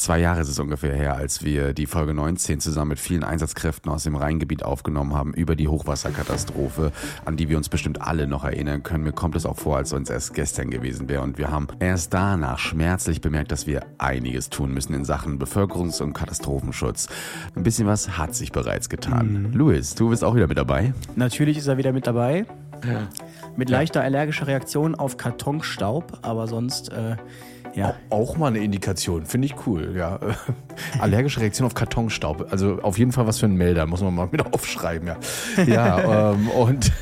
Zwei Jahre ist es ungefähr her, als wir die Folge 19 zusammen mit vielen Einsatzkräften aus dem Rheingebiet aufgenommen haben über die Hochwasserkatastrophe, an die wir uns bestimmt alle noch erinnern können. Mir kommt es auch vor, als wenn es erst gestern gewesen wäre. Und wir haben erst danach schmerzlich bemerkt, dass wir einiges tun müssen in Sachen Bevölkerungs- und Katastrophenschutz. Ein bisschen was hat sich bereits getan. Mhm. Luis, du bist auch wieder mit dabei? Natürlich ist er wieder mit dabei. Ja. Mit leichter allergischer Reaktion auf Kartonstaub, aber sonst äh, ja. Auch mal eine Indikation, finde ich cool, ja. Allergische Reaktion auf Kartonstaub. Also auf jeden Fall was für ein Melder, muss man mal mit aufschreiben, ja. Ja, ähm, und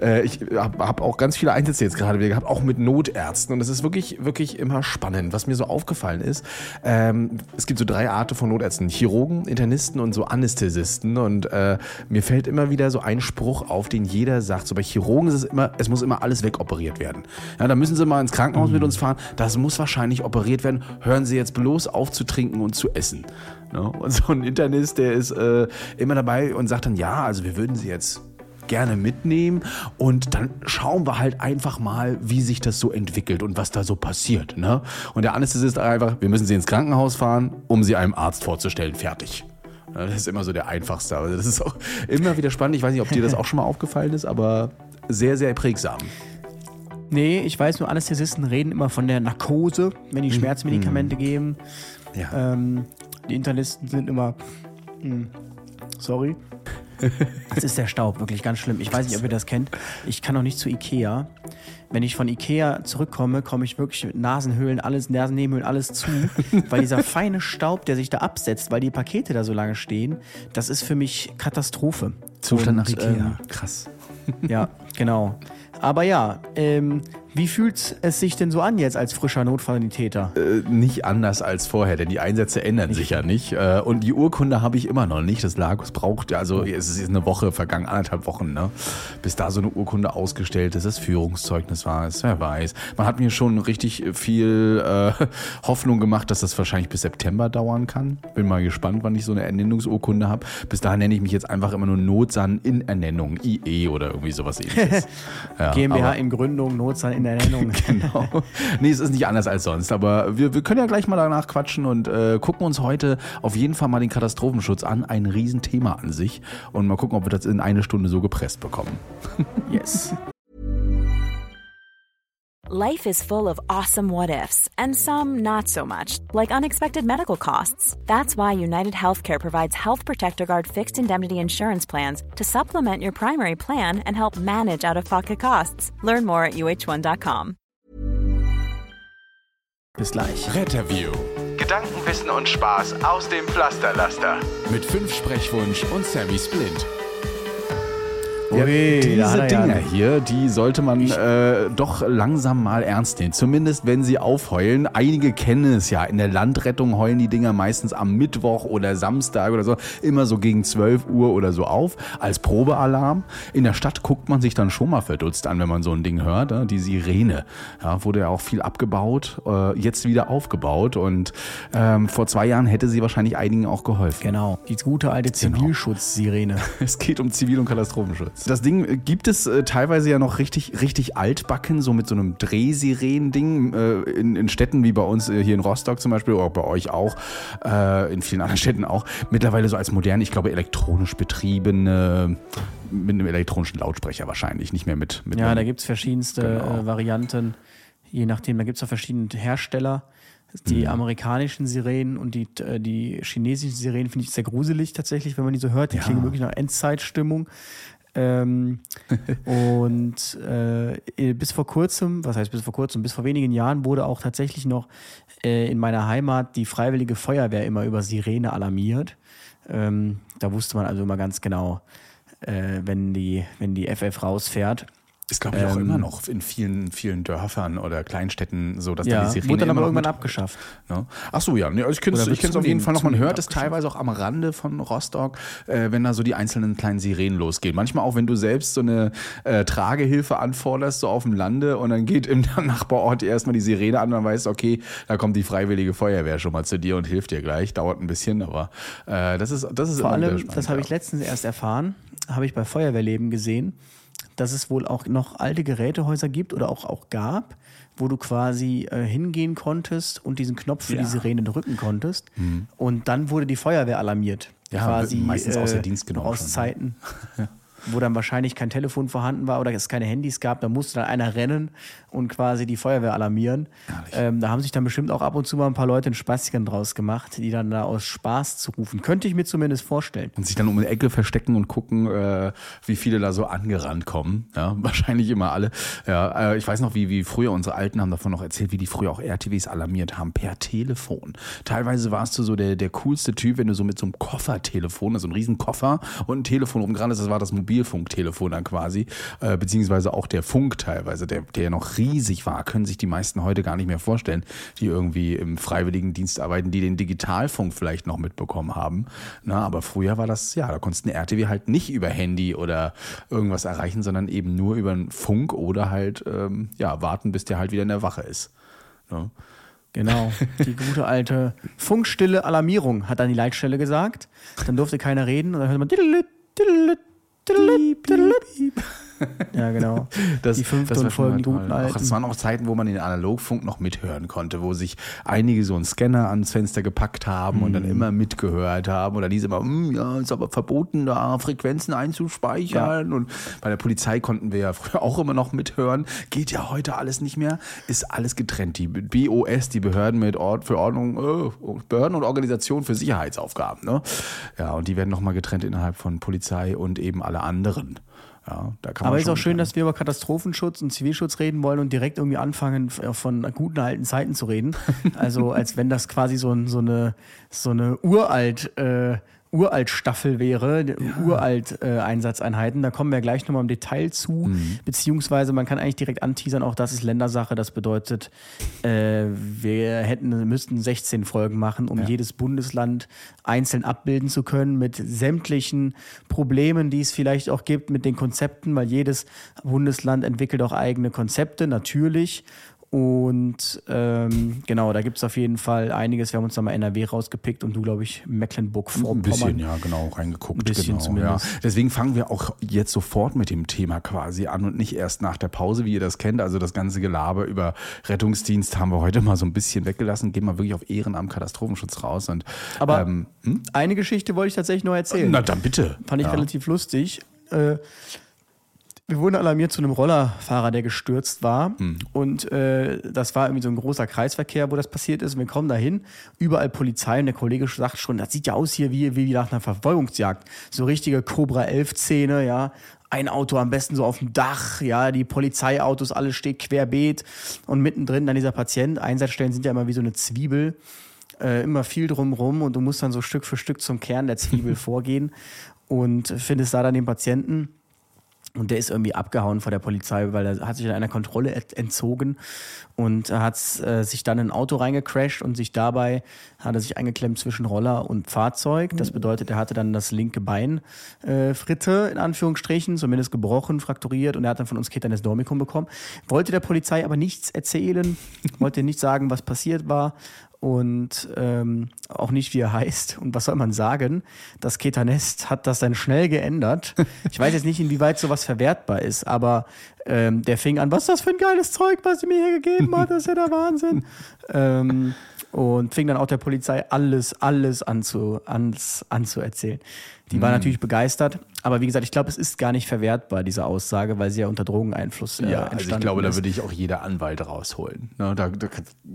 äh, ich habe hab auch ganz viele Einsätze jetzt gerade wieder gehabt, auch mit Notärzten. Und es ist wirklich, wirklich immer spannend. Was mir so aufgefallen ist, ähm, es gibt so drei Arten von Notärzten: Chirurgen, Internisten und so Anästhesisten. Und äh, mir fällt immer wieder so ein Spruch auf, den jeder sagt. So bei Chirurgen ist es immer, es muss immer alles wegoperiert werden. Ja, da müssen sie mal ins Krankenhaus mhm. mit uns fahren. Das muss wahrscheinlich nicht operiert werden, hören Sie jetzt bloß auf zu trinken und zu essen. Ne? Und so ein Internist, der ist äh, immer dabei und sagt dann, ja, also wir würden Sie jetzt gerne mitnehmen und dann schauen wir halt einfach mal, wie sich das so entwickelt und was da so passiert. Ne? Und der Anästhesist einfach, wir müssen Sie ins Krankenhaus fahren, um Sie einem Arzt vorzustellen. Fertig. Das ist immer so der einfachste. Das ist auch immer wieder spannend. Ich weiß nicht, ob dir das auch schon mal aufgefallen ist, aber sehr, sehr prägsam. Nee, ich weiß nur, Anästhesisten reden immer von der Narkose, wenn die mhm. Schmerzmedikamente mhm. geben. Ja. Ähm, die Internisten sind immer. Mh, hm, sorry. Das ist der Staub, wirklich ganz schlimm. Ich weiß nicht, ob ihr das kennt. Ich kann noch nicht zu Ikea. Wenn ich von Ikea zurückkomme, komme ich wirklich mit Nasenhöhlen, alles, Nasennebenhöhlen, alles zu. weil dieser feine Staub, der sich da absetzt, weil die Pakete da so lange stehen, das ist für mich Katastrophe. Zustand Und, nach Ikea. Ähm, Krass. Ja, genau. Aber ja, ähm, wie fühlt es sich denn so an jetzt als frischer Notfallitäter? Äh, nicht anders als vorher, denn die Einsätze ändern nicht. sich ja nicht. Äh, und die Urkunde habe ich immer noch nicht. Das Lagos braucht, also es ist eine Woche vergangen, anderthalb Wochen, ne? bis da so eine Urkunde ausgestellt ist, das Führungszeugnis war es, wer weiß. Man hat mir schon richtig viel äh, Hoffnung gemacht, dass das wahrscheinlich bis September dauern kann. Bin mal gespannt, wann ich so eine Ernennungsurkunde habe. Bis dahin nenne ich mich jetzt einfach immer nur Notsan in Ernennung, IE oder irgendwie sowas ähnliches. ja, GmbH in Gründung, Notsan in der Ernennung. genau. Nee, es ist nicht anders als sonst. Aber wir, wir können ja gleich mal danach quatschen und äh, gucken uns heute auf jeden Fall mal den Katastrophenschutz an. Ein Riesenthema an sich. Und mal gucken, ob wir das in eine Stunde so gepresst bekommen. yes. Life is full of awesome what ifs, and some not so much, like unexpected medical costs. That's why United Healthcare provides Health Protector Guard fixed indemnity insurance plans to supplement your primary plan and help manage out of pocket costs. Learn more at uh1.com. Bis gleich. Retterview. Gedanken, Wissen und Spaß aus dem Pflasterlaster. Mit fünf Sprechwunsch und Sammy Splint. Ja, diese Dinger hier, die sollte man äh, doch langsam mal ernst nehmen. Zumindest wenn sie aufheulen. Einige kennen es ja. In der Landrettung heulen die Dinger meistens am Mittwoch oder Samstag oder so. Immer so gegen 12 Uhr oder so auf. Als Probealarm. In der Stadt guckt man sich dann schon mal verdutzt an, wenn man so ein Ding hört. Ne? Die Sirene. Ja, wurde ja auch viel abgebaut. Äh, jetzt wieder aufgebaut. Und ähm, vor zwei Jahren hätte sie wahrscheinlich einigen auch geholfen. Genau. Die gute alte genau. Zivilschutzsirene. Genau. Es geht um Zivil- und Katastrophenschutz. Das Ding gibt es äh, teilweise ja noch richtig, richtig altbacken, so mit so einem Drehsirenen-Ding äh, in, in, Städten wie bei uns äh, hier in Rostock zum Beispiel oder bei euch auch, äh, in vielen anderen Städten auch. Mittlerweile so als modern, ich glaube, elektronisch betriebene mit einem elektronischen Lautsprecher wahrscheinlich, nicht mehr mit. mit ja, da gibt es verschiedenste genau. Äh, Varianten, je nachdem. Da gibt es auch verschiedene Hersteller. Die mhm. amerikanischen Sirenen und die, äh, die chinesischen Sirenen finde ich sehr gruselig tatsächlich, wenn man die so hört. Die ja. klingen wirklich nach Endzeitstimmung. Ähm, und äh, bis vor kurzem, was heißt bis vor kurzem, bis vor wenigen Jahren wurde auch tatsächlich noch äh, in meiner Heimat die Freiwillige Feuerwehr immer über Sirene alarmiert. Ähm, da wusste man also immer ganz genau, äh, wenn, die, wenn die FF rausfährt. Ist, glaube ich, ähm, auch immer noch in vielen, vielen Dörfern oder Kleinstädten so, dass ja, da die Sirene wurde dann aber irgendwann abgeschafft. Ne? Ach so, ja. Also ich kenne es auf jeden Fall noch. Man hört es teilweise auch am Rande von Rostock, äh, wenn da so die einzelnen kleinen Sirenen losgehen. Manchmal auch, wenn du selbst so eine äh, Tragehilfe anforderst, so auf dem Lande und dann geht im Nachbarort erstmal die Sirene an, dann weißt okay, da kommt die freiwillige Feuerwehr schon mal zu dir und hilft dir gleich. Dauert ein bisschen, aber äh, das ist das ist Vor allem, das habe ich letztens erst erfahren, habe ich bei Feuerwehrleben gesehen dass es wohl auch noch alte Gerätehäuser gibt oder auch, auch gab, wo du quasi äh, hingehen konntest und diesen Knopf für Ja. die Sirene drücken konntest. Und dann wurde die Feuerwehr alarmiert. Ja, quasi meistens äh, außer Dienst genommen Aus schon, ne? Zeiten. Wo dann wahrscheinlich kein Telefon vorhanden war oder es keine Handys gab, da musste dann einer rennen und quasi die Feuerwehr alarmieren. Ähm, da haben sich dann bestimmt auch ab und zu mal ein paar Leute einen Spaßchen draus gemacht, die dann da aus Spaß zu rufen. Könnte ich mir zumindest vorstellen. Und sich dann um eine Ecke verstecken und gucken, äh, wie viele da so angerannt kommen. Ja, wahrscheinlich immer alle. Ja, äh, ich weiß noch, wie, wie früher unsere Alten haben davon noch erzählt, wie die früher auch RTWs alarmiert haben per Telefon. Teilweise warst du so der, der coolste Typ, wenn du so mit so einem Koffertelefon, also einem riesen Koffer und ein Telefon dran ist, das war das Mobilfunktelefon dann quasi, äh, beziehungsweise auch der Funk teilweise, der, der noch riesig war, können sich die meisten heute gar nicht mehr vorstellen, die irgendwie im Freiwilligendienst arbeiten, die den Digitalfunk vielleicht noch mitbekommen haben. Na, aber früher war das, ja, da konntest du eine RTW halt nicht über Handy oder irgendwas erreichen, sondern eben nur über einen Funk oder halt, ähm, ja, warten, bis der halt wieder in der Wache ist. Ne? Genau, die gute alte funkstille Alarmierung hat dann die Leitstelle gesagt. Dann durfte keiner reden und dann hörte man Beep, beep, beep. Ja, genau. Das, die fünfte und folgenden toll. guten alten. das waren auch Zeiten, wo man den Analogfunk noch mithören konnte, wo sich einige so einen Scanner ans Fenster gepackt haben und Mhm. dann immer mitgehört haben. Oder diese immer, "Hm, ja, ist aber verboten, da Frequenzen einzuspeichern. Und bei der Polizei konnten wir ja früher auch immer noch mithören. Geht ja heute alles nicht mehr. Ist alles getrennt. Die BOS, die Behörden mit Ort für Ordnung, äh, Behörden und Organisationen für Sicherheitsaufgaben. Ne? Ja, und die werden nochmal getrennt innerhalb von Polizei und eben alle anderen. Ja, da kann Aber ist auch schön, sagen. dass wir über Katastrophenschutz und Zivilschutz reden wollen und direkt irgendwie anfangen, f- von guten alten Zeiten zu reden. Also als wenn das quasi so, ein, so eine, so eine uralt, äh, uralt Staffel wäre, uralt äh, Einsatzeinheiten. Da kommen wir gleich nochmal im Detail zu. Mhm. Beziehungsweise man kann eigentlich direkt anteasern, auch das ist Ländersache. Das bedeutet, äh, wir hätten, müssten 16 Folgen machen, um jedes Bundesland einzeln abbilden zu können mit sämtlichen Problemen, die es vielleicht auch gibt mit den Konzepten, weil jedes Bundesland entwickelt auch eigene Konzepte, natürlich. Und ähm, genau, da gibt es auf jeden Fall einiges. Wir haben uns da mal NRW rausgepickt und du, glaube ich, Ein Mecklenburg-Vorpommern. bisschen, ja, genau, reingeguckt. Ein bisschen genau, zumindest. Ja. Deswegen fangen wir auch jetzt sofort mit dem Thema quasi an und nicht erst nach der Pause, wie ihr das kennt. Also das ganze Gelaber über Rettungsdienst haben wir heute mal so ein bisschen weggelassen. Gehen wir wirklich auf Ehrenamt Katastrophenschutz raus. Und, Aber ähm, hm? eine Geschichte wollte ich tatsächlich noch erzählen. na dann bitte. Fand ich ja. relativ lustig. Äh, wir wurden alarmiert zu einem Rollerfahrer, der gestürzt war. Hm. Und äh, das war irgendwie so ein großer Kreisverkehr, wo das passiert ist. Und wir kommen dahin, überall Polizei und der Kollege sagt schon, das sieht ja aus hier wie, wie nach einer Verfolgungsjagd. So richtige Cobra 11-Szene, ja. Ein Auto am besten so auf dem Dach, ja, die Polizeiautos, alles steht querbeet und mittendrin dann dieser Patient. Einsatzstellen sind ja immer wie so eine Zwiebel äh, immer viel drumrum und du musst dann so Stück für Stück zum Kern der Zwiebel vorgehen und findest da dann den Patienten. Und der ist irgendwie abgehauen vor der Polizei, weil er hat sich in einer Kontrolle ent- entzogen und hat äh, sich dann in ein Auto reingecrashed und sich dabei hat er sich eingeklemmt zwischen Roller und Fahrzeug. Das bedeutet, er hatte dann das linke Bein äh, Fritte, in Anführungsstrichen, zumindest gebrochen, frakturiert und er hat dann von uns Ketanes Dormicum bekommen. Wollte der Polizei aber nichts erzählen, wollte nicht sagen, was passiert war und ähm, auch nicht, wie er heißt. Und was soll man sagen? Das Ketanest hat das dann schnell geändert. Ich weiß jetzt nicht, inwieweit sowas verwertbar ist, aber ähm, der fing an, was ist das für ein geiles Zeug, was sie mir hier gegeben hat, das ist ja der Wahnsinn. ähm, und fing dann auch der Polizei alles, alles anzu, ans, anzuerzählen. Die war natürlich begeistert, aber wie gesagt, ich glaube, es ist gar nicht verwertbar, diese Aussage, weil sie ja unter Drogeneinfluss äh, Ja, also ich glaube, da ist. würde ich auch jeder Anwalt rausholen. Ne, da, da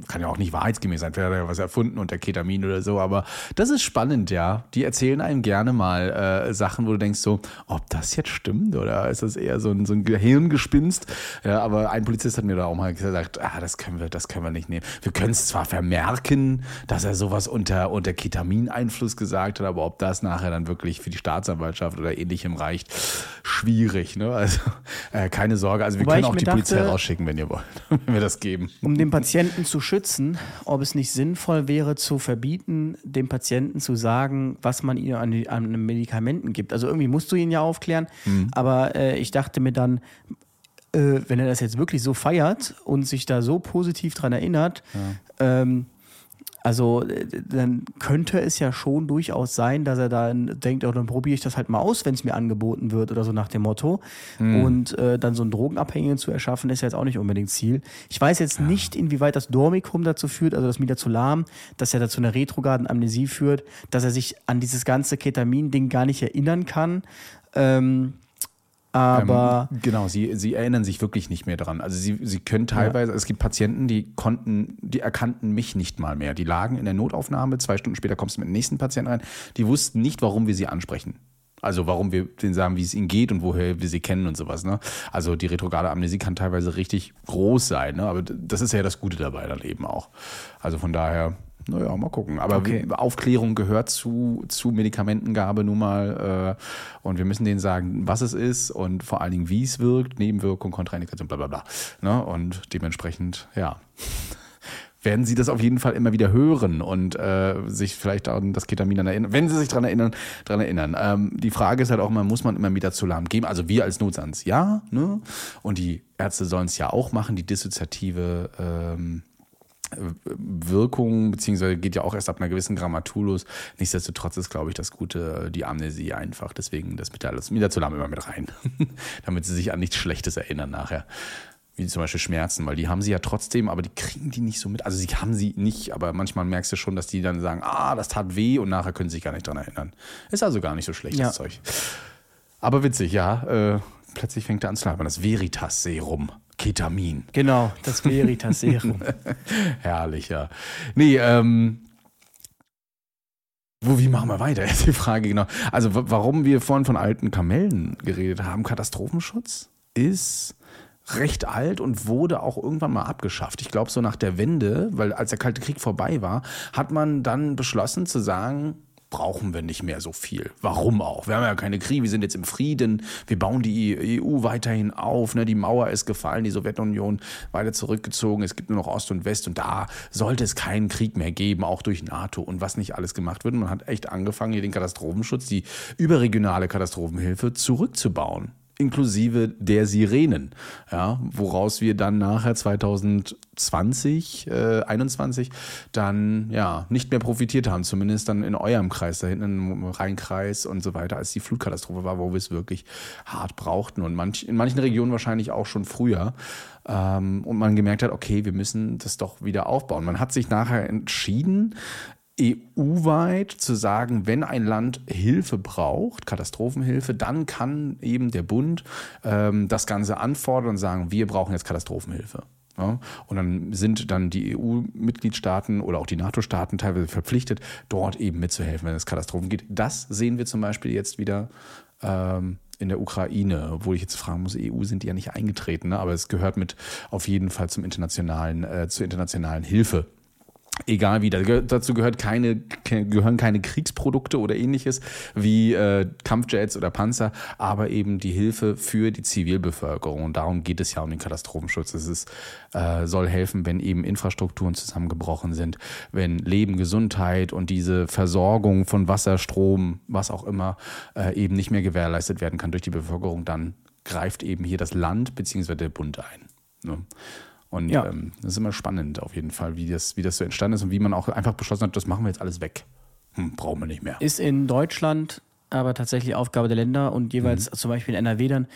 kann- ja auch nicht wahrheitsgemäß sein, vielleicht hat er ja was erfunden unter Ketamin oder so, aber das ist spannend, ja. Die erzählen einem gerne mal äh, Sachen, wo du denkst so, ob das jetzt stimmt oder ist das eher so ein, so ein Gehirngespinst? Ja, aber ein Polizist hat mir da auch mal gesagt, ah, das können wir, das können wir nicht nehmen. Wir können es zwar vermerken, dass er sowas unter, unter Ketamineinfluss gesagt hat, aber ob das nachher dann wirklich für die Staatsanwaltschaft oder ähnlichem reicht, schwierig, ne? Also äh, keine Sorge, also wir Wobei können auch die Polizei dachte- rausschicken, wenn ihr wollt, wenn wir das geben. um den Patienten zu schützen, ob es nicht sinnvoll wäre, zu verbieten, dem Patienten zu sagen, was man ihm an, die, an Medikamenten gibt. Also irgendwie musst du ihn ja aufklären, aber äh, ich dachte mir dann, äh, wenn er das jetzt wirklich so feiert und sich da so positiv dran erinnert, ähm, Also äh, dann könnte es ja schon durchaus sein, dass er dann denkt, oh, dann probiere ich das halt mal aus, wenn es mir angeboten wird oder so nach dem Motto. Mhm. Und äh, dann so einen Drogenabhängigen zu erschaffen, ist ja jetzt auch nicht unbedingt Ziel. Ich weiß jetzt ja. nicht, inwieweit das Dormikum dazu führt, also das Midazolam, dass er dazu eine retrograden Amnesie führt, dass er sich an dieses ganze Ketamin-Ding gar nicht erinnern kann. Ähm, aber ähm, genau, sie, sie erinnern sich wirklich nicht mehr dran. Also sie, sie können teilweise, ja. es gibt Patienten, die konnten, die erkannten mich nicht mal mehr. Die lagen in der Notaufnahme, zwei Stunden später kommst du mit dem nächsten Patienten rein, die wussten nicht, warum wir sie ansprechen. Also warum wir denen sagen, wie es ihnen geht und woher wir sie kennen und sowas. Ne? Also die retrograde Amnesie kann teilweise richtig groß sein, ne? aber das ist ja das Gute dabei dann eben auch. Also von daher, naja, mal gucken. Aber okay. Aufklärung gehört zu, zu Medikamentengabe nun mal. Äh, und wir müssen denen sagen, was es ist und vor allen Dingen, wie es wirkt, Nebenwirkung, Kontraindikation, bla bla bla. Ne? Und dementsprechend, ja werden sie das auf jeden Fall immer wieder hören und äh, sich vielleicht an das Ketamin dann erinnern, wenn sie sich daran erinnern, daran erinnern. Ähm, die Frage ist halt auch immer, muss man immer wieder zu lahm geben? Also wir als Notsans, ja, ne? Und die Ärzte sollen es ja auch machen, die dissoziative ähm, Wirkung, beziehungsweise geht ja auch erst ab einer gewissen Grammatur los. Nichtsdestotrotz ist, glaube ich, das Gute, die Amnesie einfach. Deswegen das Midazolam immer mit rein, damit sie sich an nichts Schlechtes erinnern nachher. Wie zum Beispiel Schmerzen, weil die haben sie ja trotzdem, aber die kriegen die nicht so mit. Also sie haben sie nicht, aber manchmal merkst du schon, dass die dann sagen, ah, das tat weh und nachher können sie sich gar nicht dran erinnern. Ist also gar nicht so schlechtes ja. Zeug. Aber witzig, ja. Äh, plötzlich fängt er an zu labern. Das Veritas-Serum. Ketamin. Genau, das Veritas Serum. Herrlich, ja. Nee, ähm, wo, wie machen wir weiter? Ist die Frage genau. Also, warum wir vorhin von alten Kamellen geredet haben, Katastrophenschutz ist recht alt und wurde auch irgendwann mal abgeschafft. Ich glaube, so nach der Wende, weil als der Kalte Krieg vorbei war, hat man dann beschlossen zu sagen, brauchen wir nicht mehr so viel. Warum auch? Wir haben ja keine Kriege, wir sind jetzt im Frieden, wir bauen die EU weiterhin auf, ne? die Mauer ist gefallen, die Sowjetunion weiter zurückgezogen, es gibt nur noch Ost und West und da sollte es keinen Krieg mehr geben, auch durch NATO und was nicht alles gemacht wird. Man hat echt angefangen, hier den Katastrophenschutz, die überregionale Katastrophenhilfe zurückzubauen inklusive der Sirenen, ja, woraus wir dann nachher 2020, äh, 21 dann ja nicht mehr profitiert haben, zumindest dann in eurem Kreis, da hinten im Rheinkreis und so weiter, als die Flutkatastrophe war, wo wir es wirklich hart brauchten und manch, in manchen Regionen wahrscheinlich auch schon früher. Ähm, und man gemerkt hat, okay, wir müssen das doch wieder aufbauen. Man hat sich nachher entschieden, EU-weit zu sagen, wenn ein Land Hilfe braucht, Katastrophenhilfe, dann kann eben der Bund ähm, das Ganze anfordern und sagen, wir brauchen jetzt Katastrophenhilfe. Ja, und dann sind dann die EU-Mitgliedstaaten oder auch die NATO-Staaten teilweise verpflichtet, dort eben mitzuhelfen, wenn es Katastrophen gibt. Das sehen wir zum Beispiel jetzt wieder ähm, in der Ukraine, obwohl ich jetzt fragen muss, EU sind die ja nicht eingetreten, ne? aber es gehört mit auf jeden Fall zum internationalen, äh, zur internationalen Hilfe egal wie, dazu gehört keine, gehören keine Kriegsprodukte oder ähnliches wie äh, Kampfjets oder Panzer, aber eben die Hilfe für die Zivilbevölkerung. Und darum geht es ja um den Katastrophenschutz. Es ist, äh, soll helfen, wenn eben Infrastrukturen zusammengebrochen sind, wenn Leben, Gesundheit und diese Versorgung von Wasser, Strom, was auch immer, äh, eben nicht mehr gewährleistet werden kann durch die Bevölkerung, dann greift eben hier das Land bzw. der Bund ein. Ne? Und ja. ähm, das ist immer spannend auf jeden Fall, wie das, wie das so entstanden ist und wie man auch einfach beschlossen hat, das machen wir jetzt alles weg. Hm, brauchen wir nicht mehr. Ist in Deutschland aber tatsächlich Aufgabe der Länder und jeweils mhm. zum Beispiel in NRW dann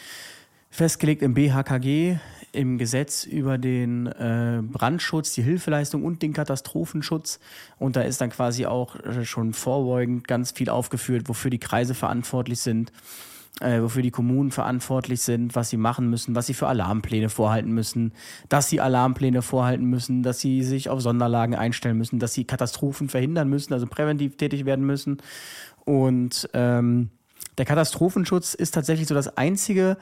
festgelegt im BHKG, im Gesetz über den äh, Brandschutz, die Hilfeleistung und den Katastrophenschutz. Und da ist dann quasi auch äh, schon vorbeugend ganz viel aufgeführt, wofür die Kreise verantwortlich sind äh, wofür die Kommunen verantwortlich sind, was sie machen müssen, was sie für Alarmpläne vorhalten müssen, dass sie Alarmpläne vorhalten müssen, dass sie sich auf Sonderlagen einstellen müssen, dass sie Katastrophen verhindern müssen, also präventiv tätig werden müssen. Und ähm, der Katastrophenschutz ist tatsächlich so das einzige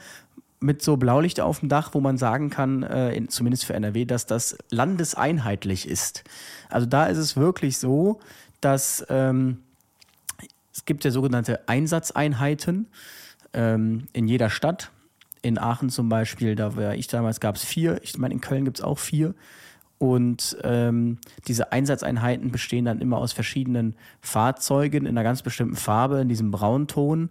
mit so Blaulicht auf dem Dach, wo man sagen kann, äh, in, zumindest für NRW, dass das landeseinheitlich ist. Also da ist es wirklich so, dass ähm, es gibt ja sogenannte Einsatzeinheiten ähm, in jeder Stadt. In Aachen zum Beispiel, da war ich damals, gab es vier. Ich meine, in Köln gibt es auch vier. Und ähm, diese Einsatzeinheiten bestehen dann immer aus verschiedenen Fahrzeugen in einer ganz bestimmten Farbe, in diesem Braunton.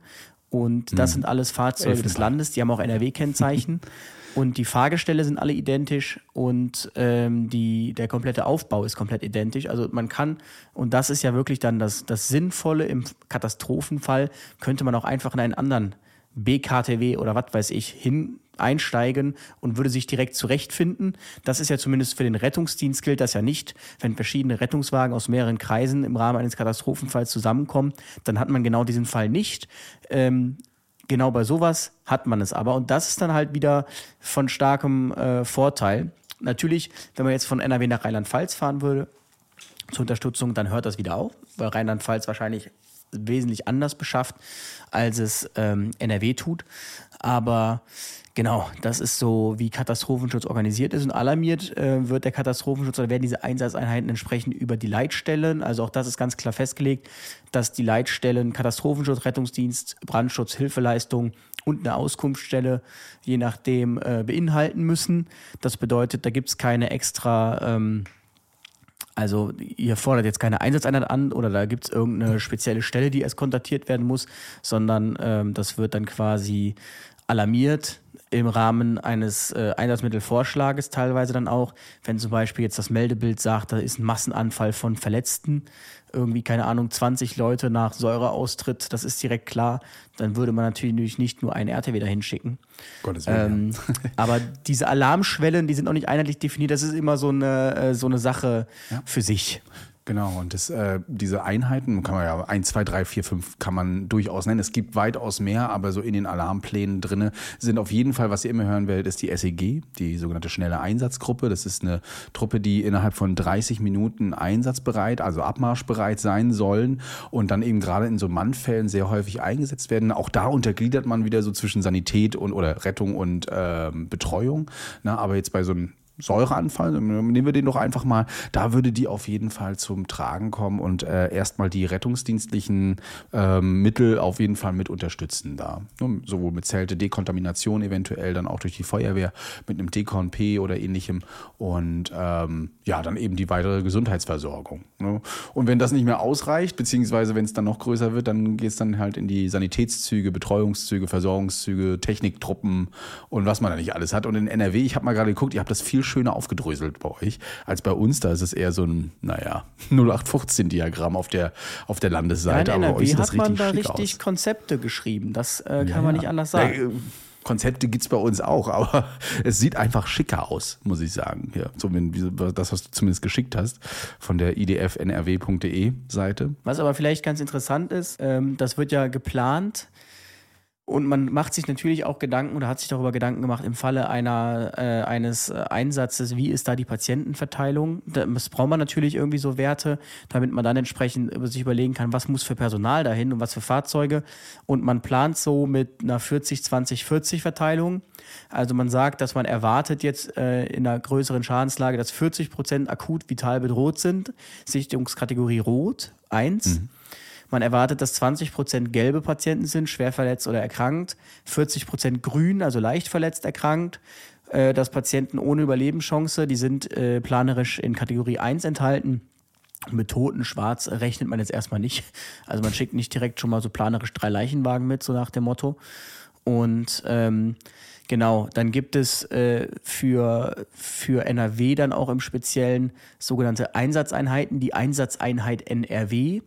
Und das sind alles Fahrzeuge des Landes, die haben auch NRW-Kennzeichen. Und die Fahrgestelle sind alle identisch und ähm, die, der komplette Aufbau ist komplett identisch. Also man kann, und das ist ja wirklich dann das, das Sinnvolle im Katastrophenfall, könnte man auch einfach in einen anderen BKTW oder was weiß ich hin einsteigen und würde sich direkt zurechtfinden. Das ist ja zumindest für den Rettungsdienst gilt das ja nicht. Wenn verschiedene Rettungswagen aus mehreren Kreisen im Rahmen eines Katastrophenfalls zusammenkommen, dann hat man genau diesen Fall nicht. Ähm, genau bei sowas hat man es aber. Und das ist dann halt wieder von starkem äh, Vorteil. Natürlich, wenn man jetzt von NRW nach Rheinland-Pfalz fahren würde, zur Unterstützung, dann hört das wieder auf, weil Rheinland-Pfalz wahrscheinlich wesentlich anders beschafft, als es ähm, NRW tut. Aber Genau, das ist so, wie Katastrophenschutz organisiert ist. Und alarmiert äh, wird der Katastrophenschutz oder werden diese Einsatzeinheiten entsprechend über die Leitstellen. Also auch das ist ganz klar festgelegt, dass die Leitstellen Katastrophenschutz, Rettungsdienst, Brandschutz, Hilfeleistung und eine Auskunftsstelle je nachdem äh, beinhalten müssen. Das bedeutet, da gibt es keine extra. Ähm, also ihr fordert jetzt keine Einsatzeinheit an oder da gibt es irgendeine spezielle Stelle, die erst kontaktiert werden muss, sondern ähm, das wird dann quasi alarmiert im Rahmen eines äh, Einsatzmittelvorschlages teilweise dann auch, wenn zum Beispiel jetzt das Meldebild sagt, da ist ein Massenanfall von Verletzten, irgendwie, keine Ahnung, 20 Leute nach Säureaustritt, das ist direkt klar, dann würde man natürlich nicht nur einen RTW dahin schicken. Gottes Willen. Ähm, aber diese Alarmschwellen, die sind auch nicht einheitlich definiert, das ist immer so eine, äh, so eine Sache ja. für sich. Genau, und das, äh, diese Einheiten kann man ja 1, 2, 3, 4, 5 kann man durchaus nennen. Es gibt weitaus mehr, aber so in den Alarmplänen drinne sind auf jeden Fall, was ihr immer hören werdet, ist die SEG, die sogenannte schnelle Einsatzgruppe. Das ist eine Truppe, die innerhalb von 30 Minuten einsatzbereit, also abmarschbereit sein sollen und dann eben gerade in so Mannfällen sehr häufig eingesetzt werden. Auch da untergliedert man wieder so zwischen Sanität und oder Rettung und äh, Betreuung. Na, aber jetzt bei so einem Säureanfall, nehmen wir den doch einfach mal, da würde die auf jeden Fall zum Tragen kommen und äh, erstmal die rettungsdienstlichen äh, Mittel auf jeden Fall mit unterstützen da. Sowohl mit Zelte, Dekontamination eventuell, dann auch durch die Feuerwehr mit einem Dekon P oder ähnlichem und ähm, ja, dann eben die weitere Gesundheitsversorgung. Ne? Und wenn das nicht mehr ausreicht, beziehungsweise wenn es dann noch größer wird, dann geht es dann halt in die Sanitätszüge, Betreuungszüge, Versorgungszüge, Techniktruppen und was man da nicht alles hat. Und in NRW, ich habe mal gerade geguckt, ihr habt das viel schöner aufgedröselt bei euch als bei uns. Da ist es eher so ein, naja, 0815-Diagramm auf der, auf der Landesseite. Ja, in NRW Aber bei euch hat man da richtig aus. Konzepte geschrieben. Das äh, kann ja, man nicht anders sagen. Ja, Konzepte gibt es bei uns auch, aber es sieht einfach schicker aus, muss ich sagen. Ja, so, das, was du zumindest geschickt hast von der idfnrw.de Seite. Was aber vielleicht ganz interessant ist, ähm, das wird ja geplant und man macht sich natürlich auch Gedanken oder hat sich darüber Gedanken gemacht im Falle einer, äh, eines äh, Einsatzes, wie ist da die Patientenverteilung? Das braucht man natürlich irgendwie so Werte, damit man dann entsprechend sich überlegen kann, was muss für Personal dahin und was für Fahrzeuge. Und man plant so mit einer 40-20-40 Verteilung. Also man sagt, dass man erwartet jetzt äh, in einer größeren Schadenslage, dass 40 Prozent akut vital bedroht sind. Sichtungskategorie Rot 1. Mhm. Man erwartet, dass 20 Prozent gelbe Patienten sind, schwer verletzt oder erkrankt, 40 Prozent grün, also leicht verletzt erkrankt, äh, dass Patienten ohne Überlebenschance, die sind äh, planerisch in Kategorie 1 enthalten. Mit Toten schwarz rechnet man jetzt erstmal nicht. Also man schickt nicht direkt schon mal so planerisch drei Leichenwagen mit, so nach dem Motto. Und ähm, genau, dann gibt es äh, für, für NRW dann auch im Speziellen sogenannte Einsatzeinheiten, die Einsatzeinheit NRW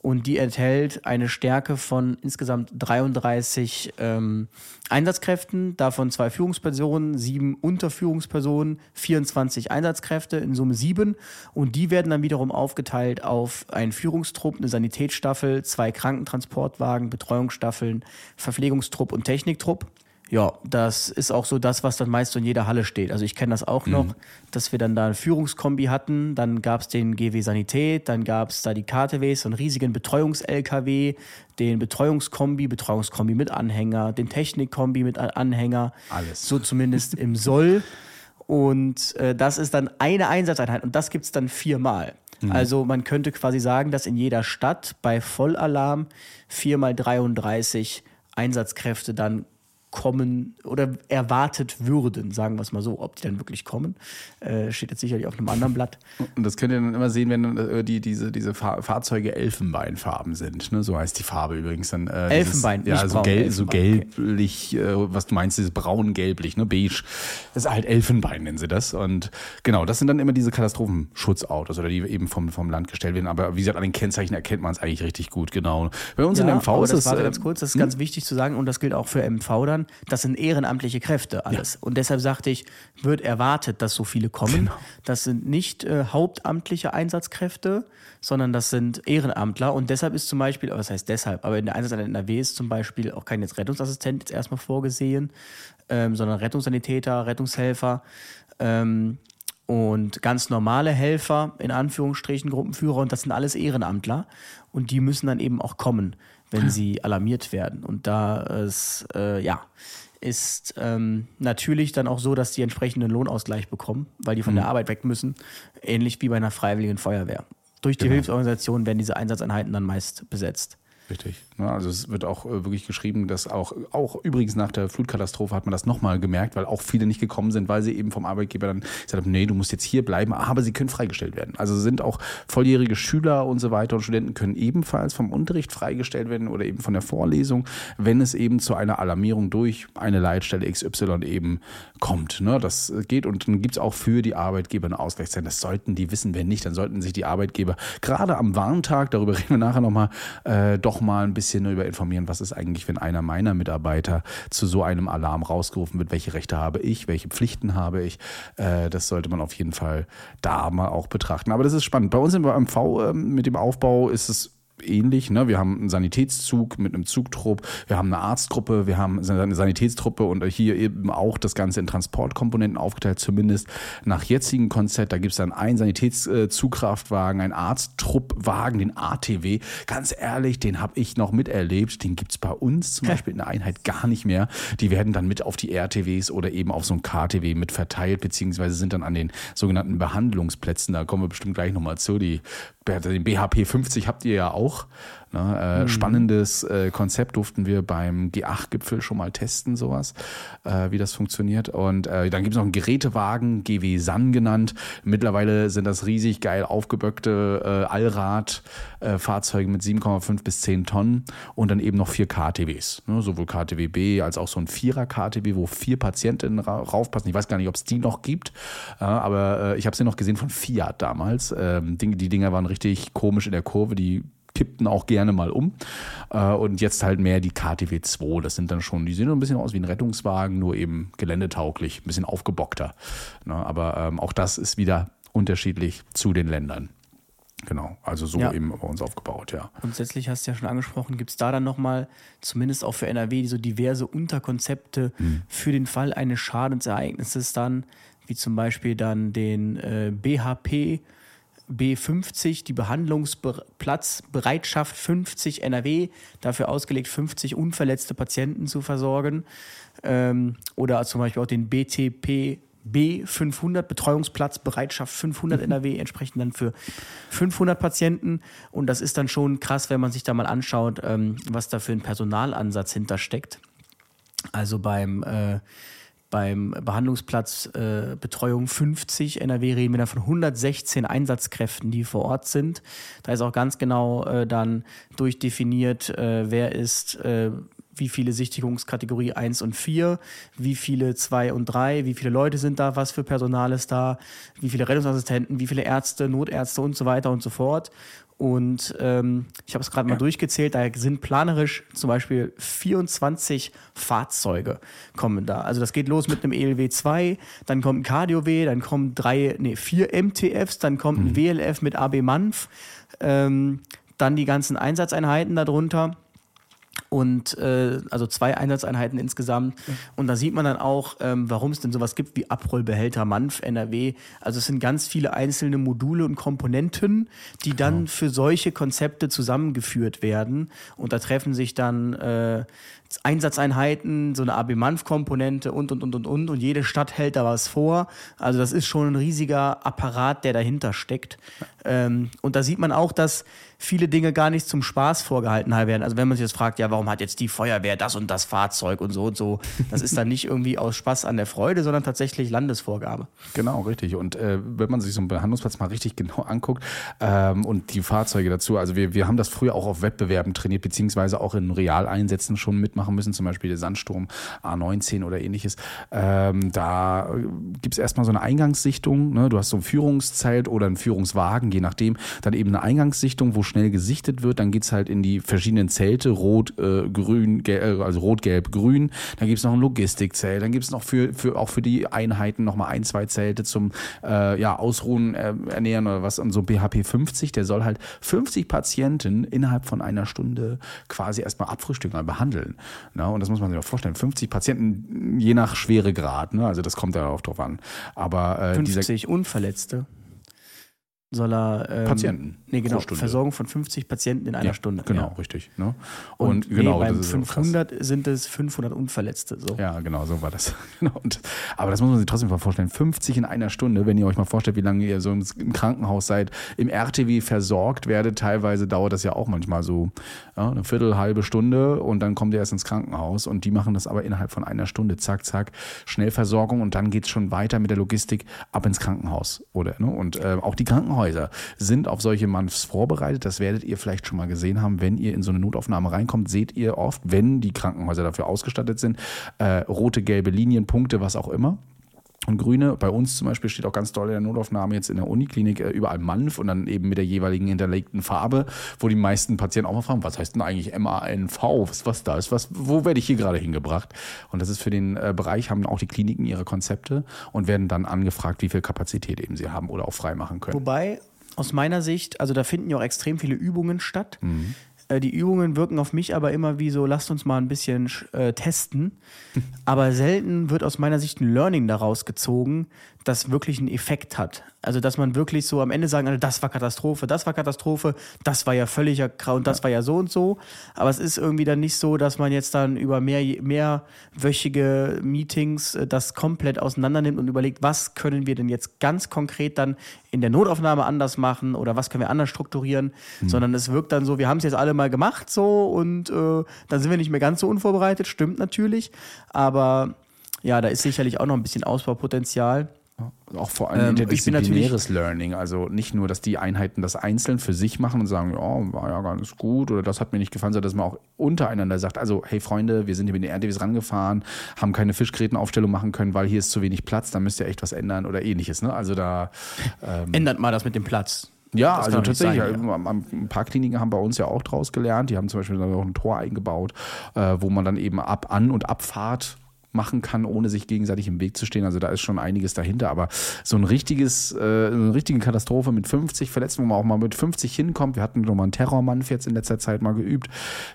und die enthält eine Stärke von insgesamt 33 ähm, Einsatzkräften, davon zwei Führungspersonen, sieben Unterführungspersonen, 24 Einsatzkräfte, in Summe sieben. Und die werden dann wiederum aufgeteilt auf einen Führungstrupp, eine Sanitätsstaffel, zwei Krankentransportwagen, Betreuungsstaffeln, Verpflegungstrupp und Techniktrupp. Ja, das ist auch so das, was dann meist so in jeder Halle steht. Also ich kenne das auch mhm. noch, dass wir dann da ein Führungskombi hatten, dann gab es den GW Sanität, dann gab es da die KTWs, so einen riesigen Betreuungs-LKW, den Betreuungskombi, Betreuungskombi mit Anhänger, den Technikkombi mit Anhänger. Alles. So zumindest im Soll. Und äh, das ist dann eine Einsatzeinheit und das gibt es dann viermal. Mhm. Also man könnte quasi sagen, dass in jeder Stadt bei Vollalarm vier mal 33 Einsatzkräfte dann kommen oder erwartet würden, sagen wir es mal so. Ob die dann wirklich kommen, äh, steht jetzt sicherlich auf einem anderen Blatt. Und das könnt ihr dann immer sehen, wenn äh, die, diese, diese Fahr Fahrzeuge Elfenbeinfarben sind. Ne? So heißt die Farbe übrigens dann. Äh, Elfenbein, dieses, ja, so, braun, Elfenbein, so gelblich, okay. äh, was du meinst, dieses braun-gelblich, ne? beige. Das ist halt Elfenbein, nennen sie das. Und genau, das sind dann immer diese Katastrophenschutzautos oder die eben vom, vom Land gestellt werden. Aber wie gesagt, an den Kennzeichen erkennt man es eigentlich richtig gut, genau. Bei uns ja, in MV ist es. Warte äh, ganz kurz, das ist hm? ganz wichtig zu sagen und das gilt auch für MV dann sondern das sind ehrenamtliche Kräfte alles. Ja. Und deshalb sagte ich, wird erwartet, dass so viele kommen. Genau. Das sind nicht äh, hauptamtliche Einsatzkräfte, sondern das sind Ehrenamtler. Und deshalb ist zum Beispiel, was heißt deshalb, aber in der Einsatz in NRW ist zum Beispiel auch kein jetzt Rettungsassistent jetzt erstmal vorgesehen, ähm, sondern Rettungssanitäter, Rettungshelfer. Ähm, und ganz normale Helfer, in Anführungsstrichen Gruppenführer, und das sind alles Ehrenamtler. Und die müssen dann eben auch kommen wenn sie alarmiert werden. Und da ist, äh, ja, ist ähm, natürlich dann auch so, dass die entsprechenden Lohnausgleich bekommen, weil die von mhm. der Arbeit weg müssen, ähnlich wie bei einer freiwilligen Feuerwehr. Durch die genau. Hilfsorganisation werden diese Einsatzeinheiten dann meist besetzt. Richtig. Also es wird auch äh, wirklich geschrieben, dass auch, auch übrigens nach der Flutkatastrophe hat man das nochmal gemerkt, weil auch viele nicht gekommen sind, weil sie eben vom Arbeitgeber dann gesagt haben, nee, du musst jetzt hier bleiben, aber sie können freigestellt werden. Also sind auch volljährige Schüler und so weiter und Studenten können ebenfalls vom Unterricht freigestellt werden oder eben von der Vorlesung, wenn es eben zu einer Alarmierung durch eine Leitstelle XY eben kommt. Ne? Das geht und dann gibt es auch für die Arbeitgeber eine Ausgleichszeit. Das sollten die wissen, wenn nicht, dann sollten sich die Arbeitgeber gerade am Warntag, darüber reden wir nachher nochmal, äh, doch mal ein bisschen darüber informieren, was ist eigentlich, wenn einer meiner Mitarbeiter zu so einem Alarm rausgerufen wird, welche Rechte habe ich, welche Pflichten habe ich. Äh, das sollte man auf jeden Fall da mal auch betrachten. Aber das ist spannend. Bei uns im MV äh, mit dem Aufbau ist es ähnlich. Ne? Wir haben einen Sanitätszug mit einem Zugtrupp, wir haben eine Arztgruppe, wir haben eine Sanitätstruppe und hier eben auch das Ganze in Transportkomponenten aufgeteilt, zumindest nach jetzigem Konzept. Da gibt es dann einen Sanitätszugkraftwagen, einen Arzttruppwagen, den ATW. Ganz ehrlich, den habe ich noch miterlebt. Den gibt es bei uns zum Beispiel in der Einheit gar nicht mehr. Die werden dann mit auf die RTWs oder eben auf so ein KTW mit verteilt, beziehungsweise sind dann an den sogenannten Behandlungsplätzen. Da kommen wir bestimmt gleich nochmal zu. Die den BHP 50 habt ihr ja auch. Ne? Äh, mhm. Spannendes äh, Konzept durften wir beim G8-Gipfel schon mal testen, sowas, äh, wie das funktioniert. Und äh, dann gibt es noch einen Gerätewagen, GW San genannt. Mittlerweile sind das riesig geil aufgeböckte äh, Allrad-Fahrzeuge mit 7,5 bis 10 Tonnen und dann eben noch vier KTWs. Ne? Sowohl KTW B als auch so ein Vierer-KTW, wo vier Patientinnen ra raufpassen. Ich weiß gar nicht, ob es die noch gibt, aber äh, ich habe sie noch gesehen von Fiat damals. Ähm, die, die Dinger waren richtig komisch in der Kurve, die kippten auch gerne mal um. Äh, und jetzt halt mehr die KTW 2. Das sind dann schon, die sehen so ein bisschen aus wie ein Rettungswagen, nur eben geländetauglich, ein bisschen aufgebockter. Ne? Aber ähm, auch das ist wieder unterschiedlich zu den Ländern. Genau, also so ja. eben bei uns aufgebaut, ja. Grundsätzlich hast du ja schon angesprochen, gibt es da dann nochmal, zumindest auch für NRW, so diverse Unterkonzepte hm. für den Fall eines Schadensereignisses dann, wie zum Beispiel dann den äh, BHP B50, die Behandlungsplatzbereitschaft 50 NRW, dafür ausgelegt, 50 unverletzte Patienten zu versorgen. Ähm, oder zum Beispiel auch den BTP B500, Betreuungsplatzbereitschaft 500 NRW, entsprechend dann für 500 Patienten. Und das ist dann schon krass, wenn man sich da mal anschaut, ähm, was da für ein Personalansatz hintersteckt. Also beim äh, beim Behandlungsplatz äh, Betreuung 50 NRW reden wir da von 116 Einsatzkräften, die vor Ort sind. Da ist auch ganz genau äh, dann durchdefiniert, äh, wer ist äh, wie viele Sichtigungskategorie 1 und 4, wie viele 2 und 3, wie viele Leute sind da, was für Personal ist da, wie viele Rettungsassistenten, wie viele Ärzte, Notärzte und so weiter und so fort. Und ähm, ich habe es gerade mal durchgezählt, da sind planerisch zum Beispiel 24 Fahrzeuge kommen da. Also das geht los mit einem ELW 2, dann kommt ein Cardio-W, dann kommen drei, nee, vier MTFs, dann kommt ein mhm. WLF mit AB Manf, ähm, dann die ganzen Einsatzeinheiten darunter und äh, also zwei Einsatzeinheiten insgesamt. Und da sieht man dann auch, ähm, warum es denn sowas gibt wie Abrollbehälter, MANF, NRW. Also es sind ganz viele einzelne Module und Komponenten, die dann genau. für solche Konzepte zusammengeführt werden. Und da treffen sich dann äh, Einsatzeinheiten, so eine AB-MANF-Komponente und, und, und, und, und. Und jede Stadt hält da was vor. Also das ist schon ein riesiger Apparat, der dahinter steckt. Ähm, und da sieht man auch, dass viele Dinge gar nicht zum Spaß vorgehalten werden. Also wenn man sich jetzt fragt, ja, warum hat jetzt die Feuerwehr das und das Fahrzeug und so und so, das ist dann nicht irgendwie aus Spaß an der Freude, sondern tatsächlich Landesvorgabe. Genau, richtig. Und äh, wenn man sich so einen Behandlungsplatz mal richtig genau anguckt ähm, und die Fahrzeuge dazu, also wir, wir haben das früher auch auf Wettbewerben trainiert, beziehungsweise auch in Realeinsätzen schon mitmachen müssen, zum Beispiel der Sandsturm A19 oder ähnliches. Ähm, da gibt es erstmal so eine Eingangssichtung. Ne? Du hast so ein Führungszelt oder einen Führungswagen, je nachdem. Dann eben eine Eingangssichtung, wo schnell gesichtet wird. Dann geht's halt in die verschiedenen Zelte, rot, äh, grün, gelb, äh, also rot, gelb, grün. Dann gibt's noch ein Logistikzelt. Dann gibt's noch für, für auch für die Einheiten nochmal ein, zwei Zelte zum äh, ja, Ausruhen, äh, ernähren oder was. Und so BHP 50, der soll halt 50 Patienten innerhalb von einer Stunde quasi erstmal abfrühstücken, mal behandeln. Ne? Und das muss man sich auch vorstellen. 50 Patienten, je nach Schweregrad. Ne? Also das kommt darauf drauf an. Aber äh, 50 Unverletzte soll er ähm, Patienten. Nee, genau, Versorgung von 50 Patienten in einer ja, Stunde. Genau, ja. richtig. Ne? Und, und genau, nee, beim 500 sind es 500 Unverletzte. So. Ja, genau, so war das. Genau, und, aber das muss man sich trotzdem mal vorstellen. 50 in einer Stunde, wenn ihr euch mal vorstellt, wie lange ihr so im, im Krankenhaus seid, im RTW versorgt werdet, teilweise dauert das ja auch manchmal so ja, eine Viertel, halbe Stunde und dann kommt ihr erst ins Krankenhaus und die machen das aber innerhalb von einer Stunde, zack, zack, Schnellversorgung und dann geht es schon weiter mit der Logistik ab ins Krankenhaus. Oder, ne? Und äh, auch die Krankenhäuser sind auf solche Manfs vorbereitet. Das werdet ihr vielleicht schon mal gesehen haben, wenn ihr in so eine Notaufnahme reinkommt, seht ihr oft, wenn die Krankenhäuser dafür ausgestattet sind, äh, rote, gelbe Linien, Punkte, was auch immer und Grüne. Bei uns zum Beispiel steht auch ganz doll in der Notaufnahme jetzt in der Uniklinik äh, überall Manf und dann eben mit der jeweiligen hinterlegten Farbe, wo die meisten Patienten auch mal fragen, was heißt denn eigentlich MANV? Was, was da ist? Was, wo werde ich hier gerade hingebracht? Und das ist für den äh, Bereich, haben auch die Kliniken ihre Konzepte und werden dann angefragt, wie viel Kapazität eben sie haben oder auch freimachen können. Wobei aus meiner Sicht, also da finden ja auch extrem viele Übungen statt. Mhm. Äh, die Übungen wirken auf mich aber immer wie so, lasst uns mal ein bisschen äh, testen. aber selten wird aus meiner Sicht ein Learning daraus gezogen, das wirklich einen Effekt hat. Also, dass man wirklich so am Ende sagen kann, das war Katastrophe, das war Katastrophe, das war ja völliger und das ja. war ja so und so. Aber es ist irgendwie dann nicht so, dass man jetzt dann über mehr, mehrwöchige Meetings äh, das komplett auseinander nimmt und überlegt, was können wir denn jetzt ganz konkret dann in der Notaufnahme anders machen oder was können wir anders strukturieren, mhm. sondern es wirkt dann so, wir haben es jetzt alle mal gemacht so und äh, dann sind wir nicht mehr ganz so unvorbereitet, stimmt natürlich, aber ja, da ist sicherlich auch noch ein bisschen Ausbaupotenzial. Auch vor allem ähm, interdisziplinäres Learning. Also nicht nur, dass die Einheiten das einzeln für sich machen und sagen, ja, war ja ganz gut oder das hat mir nicht gefallen, sondern dass man auch untereinander sagt, also hey Freunde, wir sind hier mit den RDWs rangefahren, haben keine Fischgrätenaufstellung machen können, weil hier ist zu wenig Platz, da müsst ihr echt was ändern oder ähnliches. Ne? Also da ähm, ändert mal das mit dem Platz. Ja, das also tatsächlich. Sein, ja. Ein paar Kliniken haben bei uns ja auch draus gelernt. Die haben zum Beispiel auch ein Tor eingebaut, äh, wo man dann eben ab An- und Abfahrt machen kann, ohne sich gegenseitig im Weg zu stehen. Also da ist schon einiges dahinter. Aber so ein richtiges, äh, eine richtige Katastrophe mit 50 Verletzten, wo man auch mal mit 50 hinkommt. Wir hatten nochmal einen Terrormann jetzt in letzter Zeit mal geübt.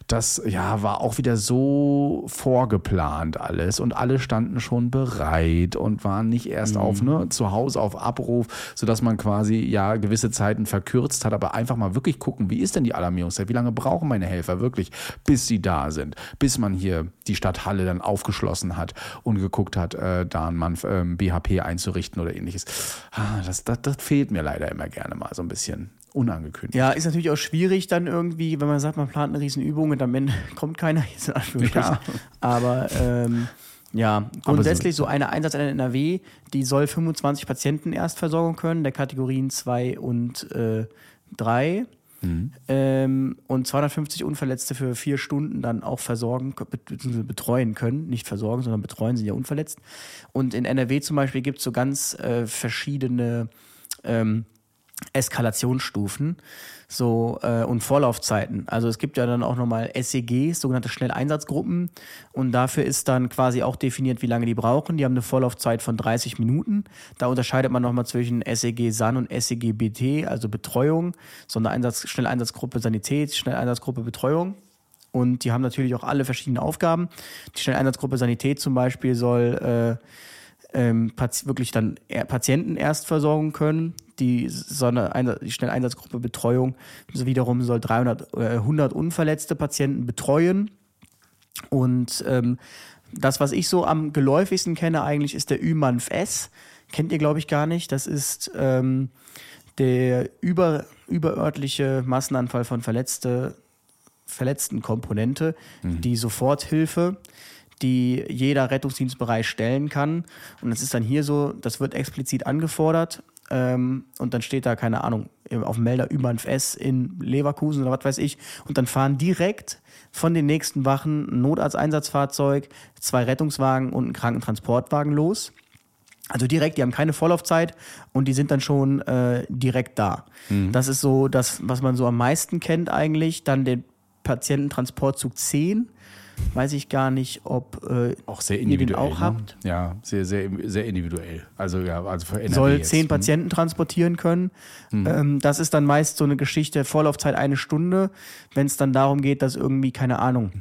Das ja war auch wieder so vorgeplant alles und alle standen schon bereit und waren nicht erst mhm. auf ne, zu Hause auf Abruf, sodass man quasi ja gewisse Zeiten verkürzt hat, aber einfach mal wirklich gucken, wie ist denn die Alarmierungszeit? Wie lange brauchen meine Helfer wirklich, bis sie da sind, bis man hier die Stadt Halle dann aufgeschlossen hat und geguckt hat, äh, da ein Mann ähm, BHP einzurichten oder ähnliches. Ah, das, das, das fehlt mir leider immer gerne mal so ein bisschen unangekündigt. Ja, ist natürlich auch schwierig dann irgendwie, wenn man sagt, man plant eine Riesenübung und am Ende kommt keiner, jetzt in Anführungsstrichen. Ja. Aber ähm, ja, grundsätzlich so, so eine Einsatz in NRW, die soll 25 Patienten Erstversorgung können, der Kategorien 2 und 3. Mhm. Ähm, und 250 Unverletzte für vier Stunden dann auch versorgen, betreuen können. Nicht versorgen, sondern betreuen, sind ja unverletzt. Und in NRW zum Beispiel gibt es so ganz äh, verschiedene ähm, Eskalationsstufen so äh, und Vorlaufzeiten. Also es gibt ja dann auch nochmal SEGs, sogenannte Schnelleinsatzgruppen und dafür ist dann quasi auch definiert, wie lange die brauchen. Die haben eine Vorlaufzeit von 30 Minuten. Da unterscheidet man nochmal zwischen SEG SAN und SEG BT, also Betreuung, so eine Einsatz, Schnelleinsatzgruppe Sanität, Schnelleinsatzgruppe Betreuung. Und die haben natürlich auch alle verschiedene Aufgaben. Die Schnelleinsatzgruppe Sanität zum Beispiel soll äh, ähm, wirklich dann Patienten erst versorgen können. Die, Sonne, die Schnelleinsatzgruppe Betreuung so wiederum soll 300, äh, 100 unverletzte Patienten betreuen. Und ähm, das, was ich so am geläufigsten kenne eigentlich, ist der ÜMANF S. Kennt ihr, glaube ich, gar nicht. Das ist ähm, der über, überörtliche Massenanfall von Verletzte, verletzten Komponente, mhm. die Soforthilfe, die jeder Rettungsdienstbereich stellen kann. Und das ist dann hier so, das wird explizit angefordert. Ähm, und dann steht da, keine Ahnung, auf dem Melder U-Bahnf in Leverkusen oder was weiß ich. Und dann fahren direkt von den nächsten Wachen ein Notarzteinsatzfahrzeug, zwei Rettungswagen und ein Krankentransportwagen los. Also direkt, die haben keine Vorlaufzeit und die sind dann schon äh, direkt da. Mhm. Das ist so das, was man so am meisten kennt eigentlich. Dann den Patiententransportzug 10 weiß ich gar nicht, ob äh, auch sehr individuell, ihr den auch ne? habt. Ja, sehr, sehr, sehr individuell. Also ja, also für NRW Soll jetzt. zehn hm. Patienten transportieren können. Mhm. Ähm, das ist dann meist so eine Geschichte, Vorlaufzeit eine Stunde, wenn es dann darum geht, dass irgendwie, keine Ahnung,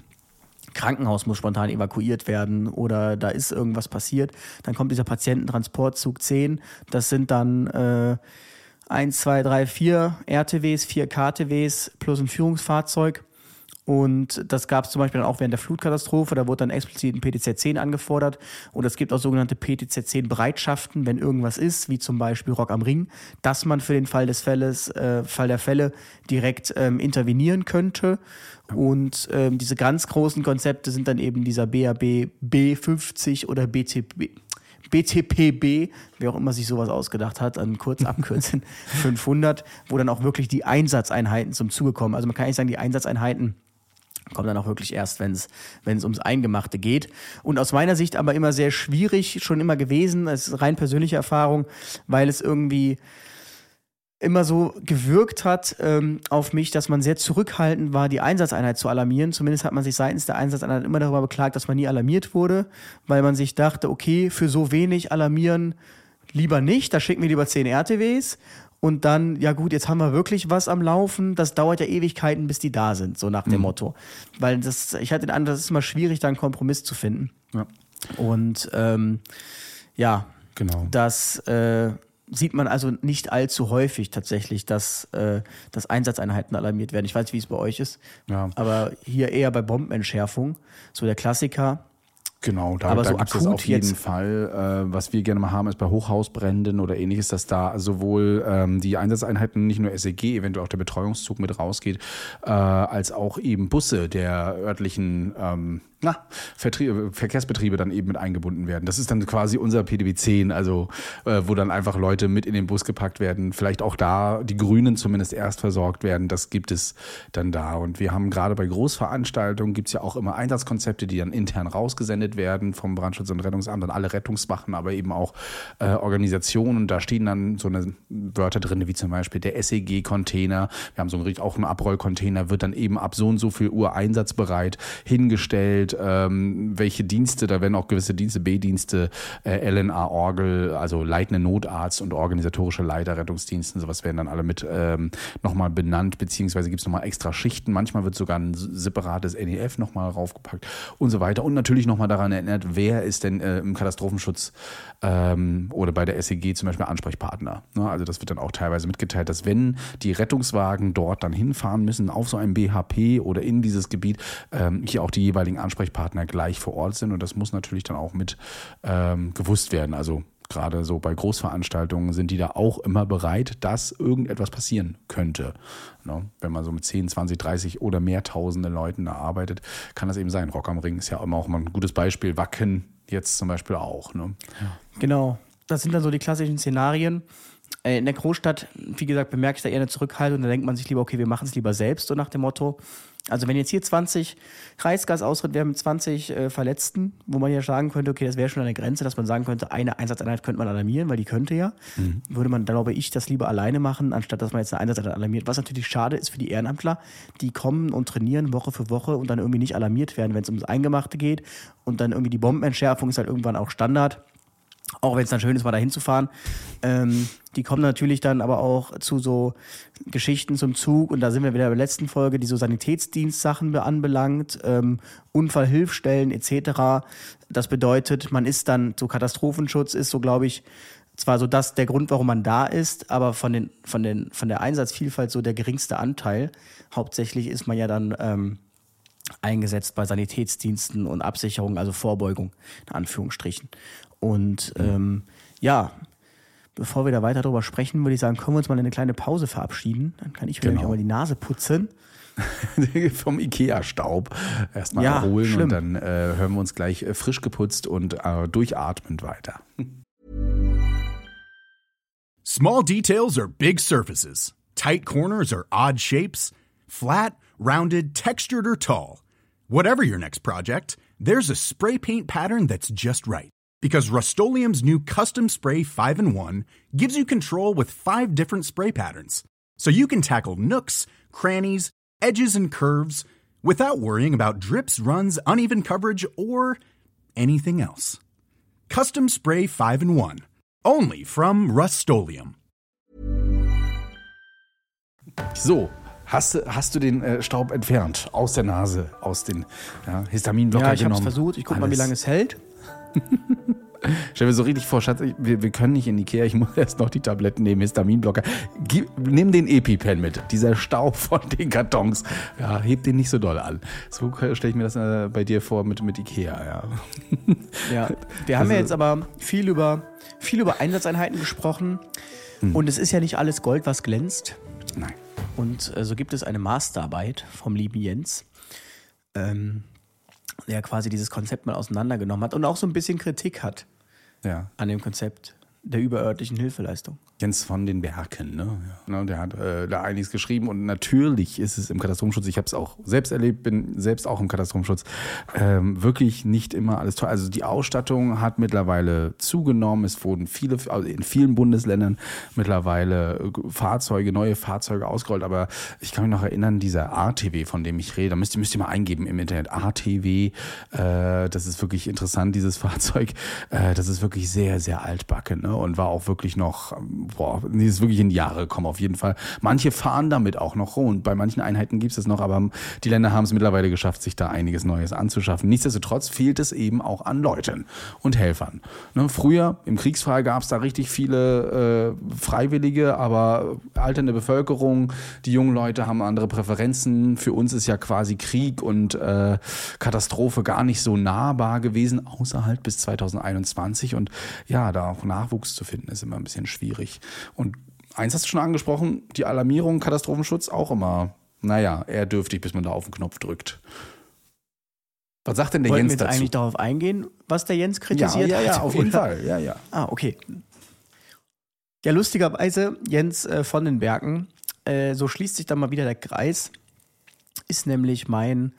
Krankenhaus muss spontan evakuiert werden oder da ist irgendwas passiert, dann kommt dieser Patiententransportzug 10. Das sind dann äh, 1, 2, 3, 4 RTWs, 4 KTWs plus ein Führungsfahrzeug. Und das gab es zum Beispiel dann auch während der Flutkatastrophe. Da wurde dann explizit ein PTZ-10 angefordert. Und es gibt auch sogenannte PTZ-10-Bereitschaften, wenn irgendwas ist, wie zum Beispiel Rock am Ring, dass man für den Fall des Falles, äh, Fall der Fälle direkt ähm, intervenieren könnte. Und ähm, diese ganz großen Konzepte sind dann eben dieser BAB B50 oder BTB, BTPB, wer auch immer sich sowas ausgedacht hat, an kurz abkürzen 500, wo dann auch wirklich die Einsatzeinheiten zum Zuge kommen. Also man kann nicht sagen, die Einsatzeinheiten kommt dann auch wirklich erst, wenn es ums Eingemachte geht. Und aus meiner Sicht aber immer sehr schwierig, schon immer gewesen, das ist rein persönliche Erfahrung, weil es irgendwie immer so gewirkt hat ähm, auf mich, dass man sehr zurückhaltend war, die Einsatzeinheit zu alarmieren. Zumindest hat man sich seitens der Einsatzeinheit immer darüber beklagt, dass man nie alarmiert wurde, weil man sich dachte, okay, für so wenig alarmieren lieber nicht, da schicken wir lieber 10 RTWs und dann, ja gut, jetzt haben wir wirklich was am Laufen. Das dauert ja Ewigkeiten, bis die da sind, so nach dem mhm. Motto. Weil das, ich hatte den Eindruck, das ist immer schwierig, da einen Kompromiss zu finden. Ja. Und ähm, ja, genau. das äh, sieht man also nicht allzu häufig tatsächlich, dass, äh, dass Einsatzeinheiten alarmiert werden. Ich weiß nicht, wie es bei euch ist, ja. aber hier eher bei Bombenentschärfung, so der Klassiker. Genau, da, Aber da so gibt es auf jeden Fall. Äh, was wir gerne mal haben, ist bei Hochhausbränden oder ähnliches, dass da sowohl ähm, die Einsatzeinheiten, nicht nur SEG, eventuell auch der Betreuungszug mit rausgeht, äh, als auch eben Busse der örtlichen ähm, na, Verkehrsbetriebe dann eben mit eingebunden werden. Das ist dann quasi unser PDB 10, also äh, wo dann einfach Leute mit in den Bus gepackt werden, vielleicht auch da die Grünen zumindest erst versorgt werden. Das gibt es dann da. Und wir haben gerade bei Großveranstaltungen gibt es ja auch immer Einsatzkonzepte, die dann intern rausgesendet werden vom Brandschutz- und Rettungsamt an alle Rettungswachen, aber eben auch äh, Organisationen. Da stehen dann so eine Wörter drin, wie zum Beispiel der SEG-Container. Wir haben so einen, auch einen Abrollcontainer, wird dann eben ab so und so viel Uhr einsatzbereit hingestellt ähm, welche Dienste, da werden auch gewisse Dienste, B-Dienste, äh, LNA, Orgel, also leitende Notarzt und organisatorische Leiter Rettungsdiensten, sowas werden dann alle mit ähm, nochmal benannt, beziehungsweise gibt es nochmal extra Schichten. Manchmal wird sogar ein separates NEF nochmal raufgepackt und so weiter. Und natürlich nochmal daran erinnert, wer ist denn äh, im Katastrophenschutz ähm, oder bei der SEG zum Beispiel Ansprechpartner. Ne? Also das wird dann auch teilweise mitgeteilt, dass wenn die Rettungswagen dort dann hinfahren müssen auf so einem BHP oder in dieses Gebiet, ähm, hier auch die jeweiligen Ansprechpartner gleich vor Ort sind. Und das muss natürlich dann auch mit ähm, gewusst werden. Also gerade so bei Großveranstaltungen sind die da auch immer bereit, dass irgendetwas passieren könnte. Ne? Wenn man so mit 10, 20, 30 oder mehr tausende Leuten da arbeitet, kann das eben sein. Rock am Ring ist ja immer auch mal ein gutes Beispiel. Wacken jetzt zum Beispiel auch. Ne? Genau. Das sind dann so die klassischen Szenarien. Äh, in der Großstadt, wie gesagt, bemerke ich da eher eine Zurückhaltung. Da denkt man sich lieber, okay, wir machen es lieber selbst, so nach dem Motto. Also wenn jetzt hier 20 Kreisgasausritt wären mit 20 äh, Verletzten, wo man ja sagen könnte, okay, das wäre schon eine Grenze, dass man sagen könnte, eine Einsatzeinheit könnte man alarmieren, weil die könnte ja. Mhm. Würde man, glaube ich, das lieber alleine machen, anstatt dass man jetzt eine Einsatzeinheit alarmiert. Was natürlich schade ist für die Ehrenamtler, die kommen und trainieren Woche für Woche und dann irgendwie nicht alarmiert werden, wenn es ums Eingemachte geht. Und dann irgendwie die Bombenentschärfung ist halt irgendwann auch Standard. Auch wenn es dann schön ist, mal da hinzufahren. Ähm, die kommen natürlich dann aber auch zu so Geschichten zum Zug und da sind wir wieder bei der letzten Folge, die so Sanitätsdienstsachen anbelangt, ähm, Unfallhilfstellen etc. Das bedeutet, man ist dann, so Katastrophenschutz ist so, glaube ich, zwar so das der Grund, warum man da ist, aber von, den, von, den, von der Einsatzvielfalt so der geringste Anteil. Hauptsächlich ist man ja dann ähm, eingesetzt bei Sanitätsdiensten und Absicherung, also Vorbeugung, in Anführungsstrichen. Und ähm, ja, bevor wir da weiter drüber sprechen, würde ich sagen, können wir uns mal in eine kleine Pause verabschieden. Dann kann ich mir Genau. nämlich auch mal die Nase putzen. vom Ikea-Staub erstmal Ja, erholen schlimm. und dann äh, hören wir uns gleich äh, frisch geputzt und äh, durchatmend weiter. Small details are big surfaces. Tight corners are odd shapes. Flat, rounded, textured, or tall. Whatever your next project, there's a spray paint pattern that's just right. Because Rust new Custom Spray 5 in 1 gives you control with five different spray patterns. So you can tackle nooks, crannies, edges, and curves without worrying about drips, runs, uneven coverage, or anything else. Custom Spray 5 in 1. Only from Rust So, hast, du- hast du den äh, Staub entfernt aus der Nase, aus den ja, Histaminblocker Ja, ich habe genommen? es versucht. Ich gucke mal, wie lange es hält. Stell mir so richtig vor, Schatz, ich- wir, wir können nicht in Ikea, ich muss erst noch die Tabletten nehmen, Histaminblocker. Gib, nimm den EpiPen mit, dieser Staub von den Kartons. Ja, heb den nicht so doll an. So stelle ich mir das äh, bei dir vor mit, mit Ikea, ja. Ja, wir haben Also- ja jetzt aber viel über, viel über Einsatzeinheiten gesprochen. Hm. Und es ist ja nicht alles Gold, was glänzt. Nein. Und äh, so gibt es eine Masterarbeit vom lieben Jens, ähm, der quasi dieses Konzept mal auseinandergenommen hat und auch so ein bisschen Kritik hat Ja. an dem Konzept der überörtlichen Hilfeleistung. Jens von den Berken, ne? Ja. Ne, Der hat äh, da einiges geschrieben und natürlich ist es im Katastrophenschutz, ich habe es auch selbst erlebt, bin selbst auch im Katastrophenschutz, ähm, wirklich nicht immer alles toll. Also die Ausstattung hat mittlerweile zugenommen, es wurden viele, also in vielen Bundesländern mittlerweile äh, Fahrzeuge, neue Fahrzeuge ausgerollt, aber ich kann mich noch erinnern, dieser ATW, von dem ich rede, da müsst ihr, müsst ihr mal eingeben im Internet, ATW, äh, das ist wirklich interessant, dieses Fahrzeug, äh, das ist wirklich sehr, sehr altbacken ne? und war auch wirklich noch, boah, nee, ist wirklich in die Jahre gekommen auf jeden Fall. Manche fahren damit auch noch rum und bei manchen Einheiten gibt es das noch, aber die Länder haben es mittlerweile geschafft, sich da einiges Neues anzuschaffen. Nichtsdestotrotz fehlt es eben auch an Leuten und Helfern. Ne? Früher im Kriegsfall gab es da richtig viele äh, Freiwillige, aber alternde Bevölkerung, die jungen Leute haben andere Präferenzen. Für uns ist ja quasi Krieg und äh, Katastrophe gar nicht so nahbar gewesen, außer halt bis 2021. Und ja, da auch Nachwuchs zu finden, ist immer ein bisschen schwierig. Und eins hast du schon angesprochen, die Alarmierung, Katastrophenschutz auch immer, naja, eher dürftig, bis man da auf den Knopf drückt. Was sagt denn der Wollten Jens wir jetzt dazu? eigentlich darauf eingehen, was der Jens ja, kritisiert ja, ja, hat? auf jeden? Fall. Ja, ja. Ah, okay. Ja, lustigerweise, Jens äh, von den Bergen, äh, so schließt sich dann mal wieder der Kreis, ist nämlich mein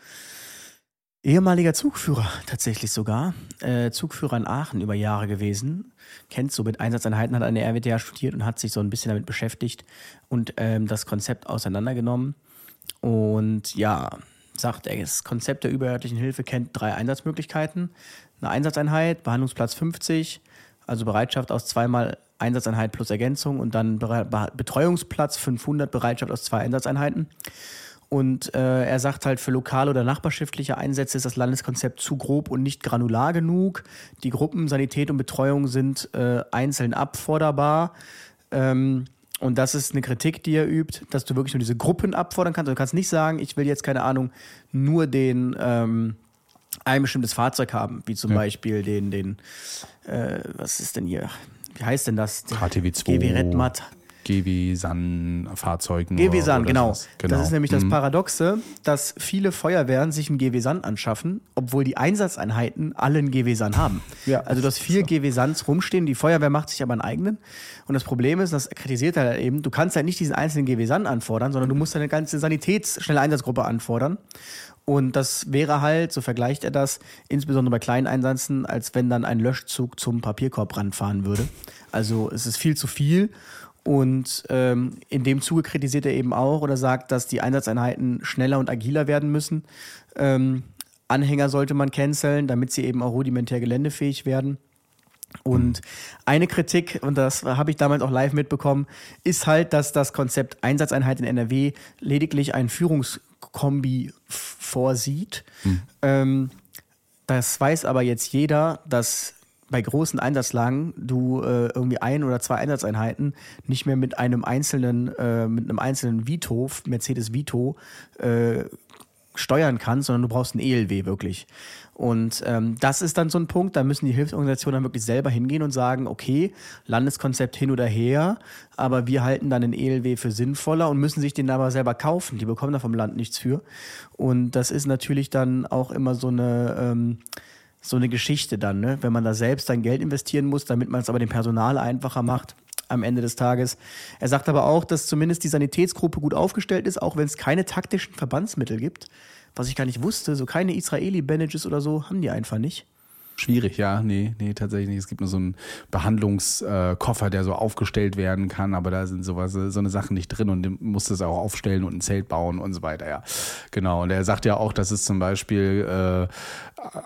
ehemaliger Zugführer tatsächlich sogar. Äh, Zugführer in Aachen über Jahre gewesen. Kennt so mit Einsatzeinheiten, hat an der RWTH studiert und hat sich so ein bisschen damit beschäftigt und ähm, das Konzept auseinandergenommen. Und ja, sagt er, das Konzept der überörtlichen Hilfe kennt drei Einsatzmöglichkeiten. Eine Einsatzeinheit, Behandlungsplatz 50, also Bereitschaft aus zweimal Einsatzeinheit plus Ergänzung und dann Betreuungsplatz 500, Bereitschaft aus zwei Einsatzeinheiten. Und äh, er sagt halt, für lokale oder nachbarschaftliche Einsätze ist das Landeskonzept zu grob und nicht granular genug. Die Gruppen Sanität und Betreuung sind äh, einzeln abforderbar. Ähm, und das ist eine Kritik, die er übt, dass du wirklich nur diese Gruppen abfordern kannst. Also Du kannst nicht sagen, ich will jetzt, keine Ahnung, nur den ähm, ein bestimmtes Fahrzeug haben, wie zum Beispiel den, den, äh, was ist denn hier? Wie heißt denn das? HTW2. GW Redmat. GW San Fahrzeugen. GW oder- San, oder genau. genau. Das ist nämlich das Mhm. Paradoxe, dass viele Feuerwehren sich einen GW San anschaffen, obwohl die Einsatzeinheiten alle einen GW San haben. Ja, also dass vier GW Sans rumstehen, die Feuerwehr macht sich aber einen eigenen. Und das Problem ist, das kritisiert er halt eben, du kannst halt nicht diesen einzelnen GW San anfordern, sondern du musst eine ganze Sanitätsschnelle Einsatzgruppe anfordern. Und das wäre halt, so vergleicht er das, insbesondere bei kleinen Einsätzen, als wenn dann ein Löschzug zum Papierkorbrand fahren würde. Also es ist viel zu viel. Und ähm, in dem Zuge kritisiert er eben auch oder sagt, dass die Einsatzeinheiten schneller und agiler werden müssen. Ähm, Anhänger sollte man canceln, damit sie eben auch rudimentär geländefähig werden. Und eine Kritik, und das habe ich damals auch live mitbekommen, ist halt, dass das Konzept Einsatzeinheit in NRW lediglich ein Führungskombi vorsieht. Ähm, das weiß aber jetzt jeder, dass bei großen Einsatzlagen du äh, irgendwie ein oder zwei Einsatzeinheiten nicht mehr mit einem einzelnen, äh, mit einem einzelnen Vito, Mercedes Vito, äh, steuern kannst, sondern du brauchst ein ELW wirklich. Und ähm, das ist dann so ein Punkt, da müssen die Hilfsorganisationen dann wirklich selber hingehen und sagen, okay, Landeskonzept hin oder her, aber wir halten dann den ELW für sinnvoller und müssen sich den aber selber kaufen. Die bekommen da vom Land nichts für. Und das ist natürlich dann auch immer so eine... Ähm, so eine Geschichte dann, ne? wenn man da selbst dann Geld investieren muss, damit man es aber dem Personal einfacher macht am Ende des Tages. Er sagt aber auch, dass zumindest die Sanitätsgruppe gut aufgestellt ist, auch wenn es keine taktischen Verbandsmittel gibt. Was ich gar nicht wusste, so keine Israeli-Bandages oder so haben die einfach nicht. Schwierig, ja. Nee, nee, tatsächlich nicht. Es gibt nur so einen Behandlungskoffer, der so aufgestellt werden kann, aber da sind sowas, so eine Sachen nicht drin und du musst es auch aufstellen und ein Zelt bauen und so weiter, ja. Genau. Und er sagt ja auch, dass es zum Beispiel äh,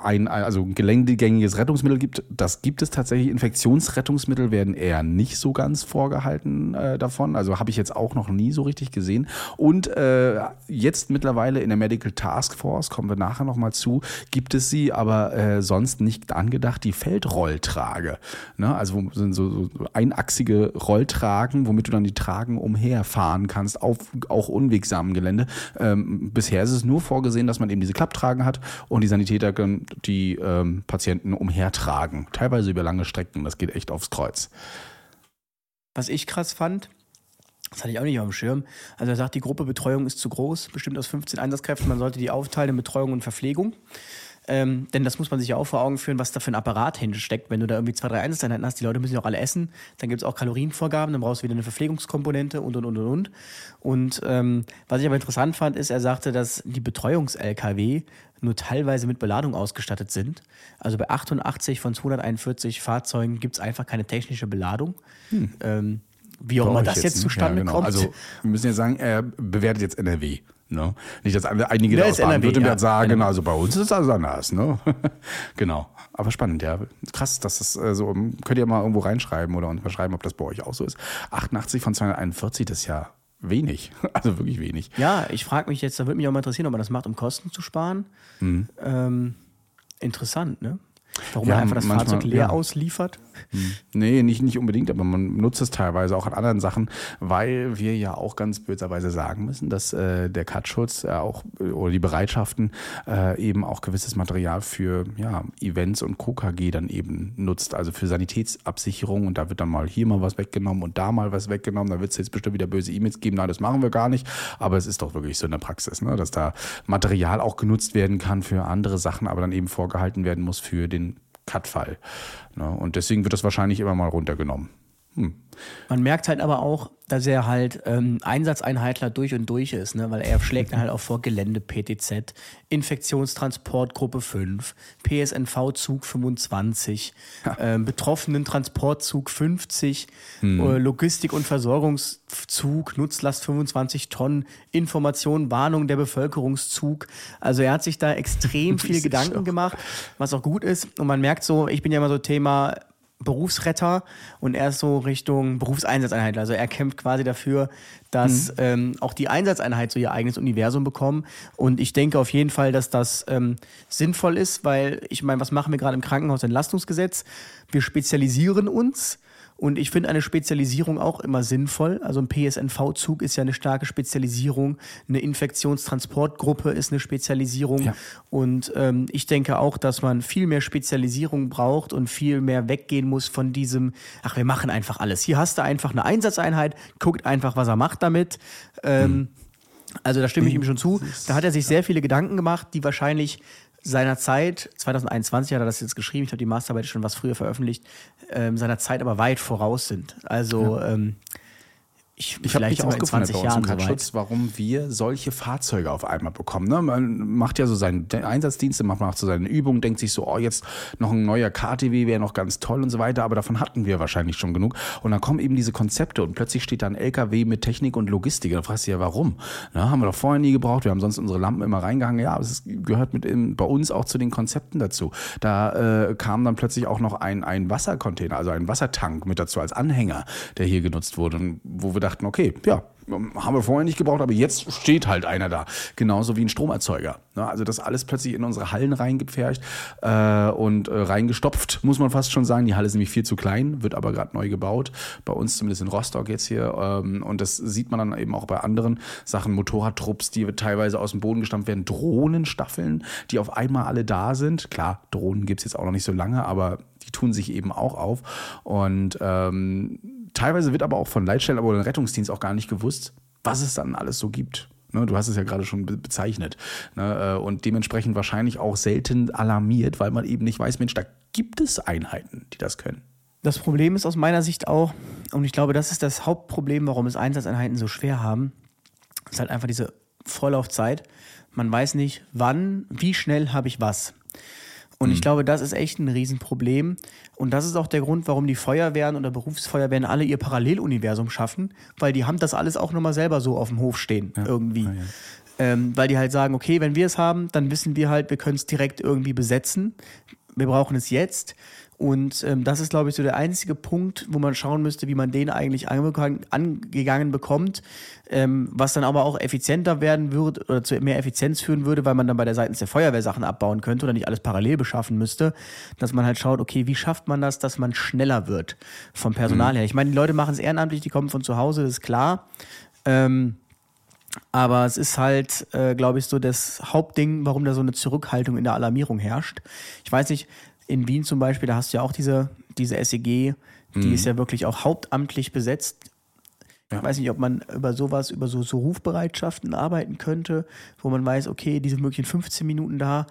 ein, also ein geländegängiges Rettungsmittel gibt. Das gibt es tatsächlich. Infektionsrettungsmittel werden eher nicht so ganz vorgehalten äh, davon. Also habe ich jetzt auch noch nie so richtig gesehen. Und äh, jetzt mittlerweile in der Medical Task Force, kommen wir nachher nochmal zu, gibt es sie, aber äh, sonst nicht nicht angedacht, die Feldrolltrage. Ne? Also sind so, so einachsige Rolltragen, womit du dann die Tragen umherfahren kannst, auf auch unwegsamen Gelände. Ähm, bisher ist es nur vorgesehen, dass man eben diese Klapptragen hat und die Sanitäter können die ähm, Patienten umhertragen. Teilweise über lange Strecken. Das geht echt aufs Kreuz. Was ich krass fand, das hatte ich auch nicht auf dem Schirm. Also er sagt, die Gruppe Betreuung ist zu groß, bestimmt aus 15 Einsatzkräften. Man sollte die aufteilen in Betreuung und Verpflegung. Ähm, denn das muss man sich ja auch vor Augen führen, was da für ein Apparat hinsteckt. Wenn du da irgendwie zwei, drei Einsatzeinheiten hast, die Leute müssen ja auch alle essen, dann gibt es auch Kalorienvorgaben, dann brauchst du wieder eine Verpflegungskomponente und und und und und. Und ähm, was ich aber interessant fand, ist, er sagte, dass die Betreuungs-LKW nur teilweise mit Beladung ausgestattet sind. Also bei 88 von 241 Fahrzeugen gibt es einfach keine technische Beladung. Hm. Ähm, wie auch immer das jetzt, jetzt zustande ja, genau. kommt. Also wir müssen ja sagen, er bewertet jetzt NRW. Ne? Nicht, dass einige da aus Baden-Württemberg ja, sagen, genau. also bei uns ist das anders. Ne? genau. Aber spannend, ja. Krass, dass das äh, so, könnt ihr mal irgendwo reinschreiben oder uns mal schreiben, ob das bei euch auch so ist. 88 von 241, das ist ja wenig. Also wirklich wenig. Ja, ich frage mich jetzt, da würde mich auch mal interessieren, ob man das macht, um Kosten zu sparen. Mhm. Ähm, interessant, ne? Warum ja, man einfach das Fahrzeug leer ja. ausliefert? Nee, nicht, nicht unbedingt, aber man nutzt es teilweise auch an anderen Sachen, weil wir ja auch ganz böserweise sagen müssen, dass äh, der Cutschutz äh, auch oder die Bereitschaften äh, eben auch gewisses Material für ja, Events und KKG dann eben nutzt, also für Sanitätsabsicherung und da wird dann mal hier mal was weggenommen und da mal was weggenommen, da wird es jetzt bestimmt wieder böse E-Mails geben, nein, das machen wir gar nicht, aber es ist doch wirklich so in der Praxis, ne, dass da Material auch genutzt werden kann für andere Sachen, aber dann eben vorgehalten werden muss für den Cut-Fall. Ne? Und deswegen wird das wahrscheinlich immer mal runtergenommen. Hm. Man merkt halt aber auch, dass er halt ähm, Einsatzeinheitler durch und durch ist, ne? weil er schlägt halt auch vor Gelände PTZ, Infektionstransportgruppe 5, PSNV-Zug 25, ja. ähm, Betroffenen-Transportzug 50, hm. äh, Logistik- und Versorgungszug, Nutzlast 25 Tonnen, Information, Warnung der Bevölkerungszug. Also er hat sich da extrem viel Gedanken gemacht, was auch gut ist. Und man merkt so, ich bin ja immer so Thema Berufsretter und er ist so Richtung Berufseinsatzeinheit. Also er kämpft quasi dafür, dass mhm. ähm, auch die Einsatzeinheit so ihr eigenes Universum bekommen. Und ich denke auf jeden Fall, dass das ähm, sinnvoll ist, weil ich meine, was machen wir gerade im Krankenhausentlastungsgesetz? Wir spezialisieren uns und ich finde eine Spezialisierung auch immer sinnvoll. Also ein PSNV-Zug ist ja eine starke Spezialisierung. Eine Infektionstransportgruppe ist eine Spezialisierung. Ja. Und ähm, ich denke auch, dass man viel mehr Spezialisierung braucht und viel mehr weggehen muss von diesem, ach, wir machen einfach alles. Hier hast du einfach eine Einsatzeinheit, guckt einfach, was er macht damit. Ähm, hm. Also da stimme ich ihm schon zu. Da hat er sich sehr viele Gedanken gemacht, die wahrscheinlich seiner Zeit, 2021 hat er das jetzt geschrieben, ich habe die Masterarbeit schon was früher veröffentlicht, ähm, seiner Zeit aber weit voraus sind. Also ja. ähm, ich, ich habe mich auch gefragt bei uns im Katschutz, warum wir solche Fahrzeuge auf einmal bekommen. Ne? Man macht ja so seinen Einsatzdienst, man macht so seine Übungen, denkt sich so, oh, jetzt noch ein neuer KTW wäre noch ganz toll und so weiter, aber davon hatten wir wahrscheinlich schon genug. Und dann kommen eben diese Konzepte und plötzlich steht da ein LKW mit Technik und Logistik. Da fragst du ja, warum? Na, haben wir doch vorher nie gebraucht, wir haben sonst unsere Lampen immer reingehangen. Ja, aber es gehört mit in, bei uns auch zu den Konzepten dazu. Da äh, kam dann plötzlich auch noch ein, ein Wassercontainer, also ein Wassertank mit dazu als Anhänger, der hier genutzt wurde, wo wir da dachten, okay, ja, haben wir vorher nicht gebraucht, aber jetzt steht halt einer da. Genauso wie ein Stromerzeuger. Ne? Also das alles plötzlich in unsere Hallen reingepfercht äh, und äh, reingestopft, muss man fast schon sagen. Die Halle ist nämlich viel zu klein, wird aber gerade neu gebaut. Bei uns zumindest in Rostock jetzt hier. Ähm, und das sieht man dann eben auch bei anderen Sachen. Motorradtrupps, die teilweise aus dem Boden gestampft werden. Drohnenstaffeln, die auf einmal alle da sind. Klar, Drohnen gibt es jetzt auch noch nicht so lange, aber die tun sich eben auch auf. Und ähm, teilweise wird aber auch von Leitstellen oder Rettungsdienst auch gar nicht gewusst, was es dann alles so gibt. Ne, du hast es ja gerade schon bezeichnet. Ne, äh, und dementsprechend wahrscheinlich auch selten alarmiert, weil man eben nicht weiß, Mensch, da gibt es Einheiten, die das können. Das Problem ist aus meiner Sicht auch, und ich glaube, das ist das Hauptproblem, warum es Einsatzeinheiten so schwer haben, ist halt einfach diese Vorlaufzeit. Man weiß nicht, wann, wie schnell habe ich was. Und mhm. ich glaube, das ist echt ein Riesenproblem. Und das ist auch der Grund, warum die Feuerwehren oder Berufsfeuerwehren alle ihr Paralleluniversum schaffen, weil die haben das alles auch nochmal selber so auf dem Hof stehen, ja. irgendwie. Ja, ja. Ähm, weil die halt sagen, okay, wenn wir es haben, dann wissen wir halt, wir können es direkt irgendwie besetzen. Wir brauchen es jetzt. Und ähm, das ist, glaube ich, so der einzige Punkt, wo man schauen müsste, wie man den eigentlich angegangen bekommt, ähm, was dann aber auch effizienter werden würde oder zu mehr Effizienz führen würde, weil man dann bei der Seite der Feuerwehr Sachen abbauen könnte oder nicht alles parallel beschaffen müsste, dass man halt schaut, okay, wie schafft man das, dass man schneller wird vom Personal mhm. her. Ich meine, die Leute machen es ehrenamtlich, die kommen von zu Hause, das ist klar. Ähm, aber es ist halt, äh, glaube ich, so das Hauptding, warum da so eine Zurückhaltung in der Alarmierung herrscht. Ich weiß nicht, in Wien zum Beispiel, da hast du ja auch diese, diese SEG, die mhm. ist ja wirklich auch hauptamtlich besetzt. Ja. Ich weiß nicht, ob man über sowas, über so, so Rufbereitschaften arbeiten könnte, wo man weiß, okay, diese möglichen 15 Minuten da.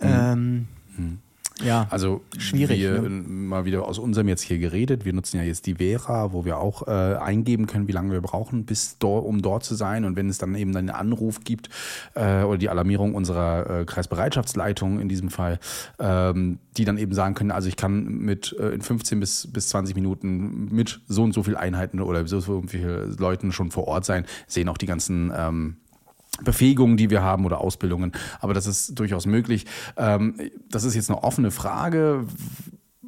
Mhm. Ähm, mhm. Ja, also schwierig. Wir ne? mal wieder aus unserem jetzt hier geredet. Wir nutzen ja jetzt die Vera, wo wir auch äh, eingeben können, wie lange wir brauchen, bis dort, um dort zu sein. Und wenn es dann eben einen Anruf gibt äh, oder die Alarmierung unserer äh, Kreisbereitschaftsleitung in diesem Fall, ähm, die dann eben sagen können, also ich kann mit äh, in 15 bis, bis 20 Minuten mit so und so viel Einheiten oder so, so viele Leuten schon vor Ort sein, sehen auch die ganzen ähm, Befähigungen, die wir haben oder Ausbildungen. Aber das ist durchaus möglich. Ähm, das ist jetzt eine offene Frage.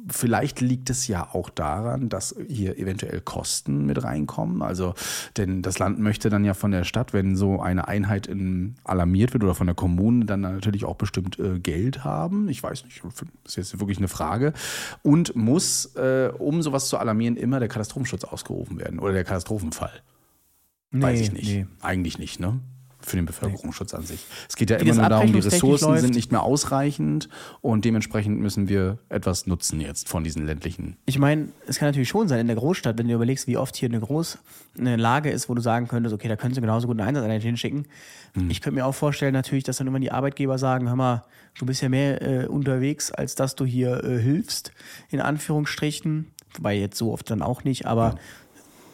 Vielleicht liegt es ja auch daran, dass hier eventuell Kosten mit reinkommen. Also, denn das Land möchte dann ja von der Stadt, wenn so eine Einheit in, alarmiert wird oder von der Kommune, dann natürlich auch bestimmt äh, Geld haben. Ich weiß nicht, das ist jetzt wirklich eine Frage. Und muss, äh, um sowas zu alarmieren, immer der Katastrophenschutz ausgerufen werden oder der Katastrophenfall. Nee, weiß ich nicht. Nee. Eigentlich nicht, ne? Für den Bevölkerungsschutz an sich. Es geht ja Wie immer nur darum, die Ressourcen sind nicht mehr ausreichend und dementsprechend müssen wir etwas nutzen jetzt von diesen ländlichen. Ich meine, es kann natürlich schon sein in der Großstadt, wenn du überlegst, wie oft hier eine groß eine Lage ist, wo du sagen könntest, okay, da können sie genauso gut einen Einsatzeinheit hinschicken. Hm. Ich könnte mir auch vorstellen natürlich, dass dann immer die Arbeitgeber sagen, hör mal, du bist ja mehr äh, unterwegs, als dass du hier äh, hilfst, in Anführungsstrichen. Wobei jetzt so oft dann auch nicht, aber ja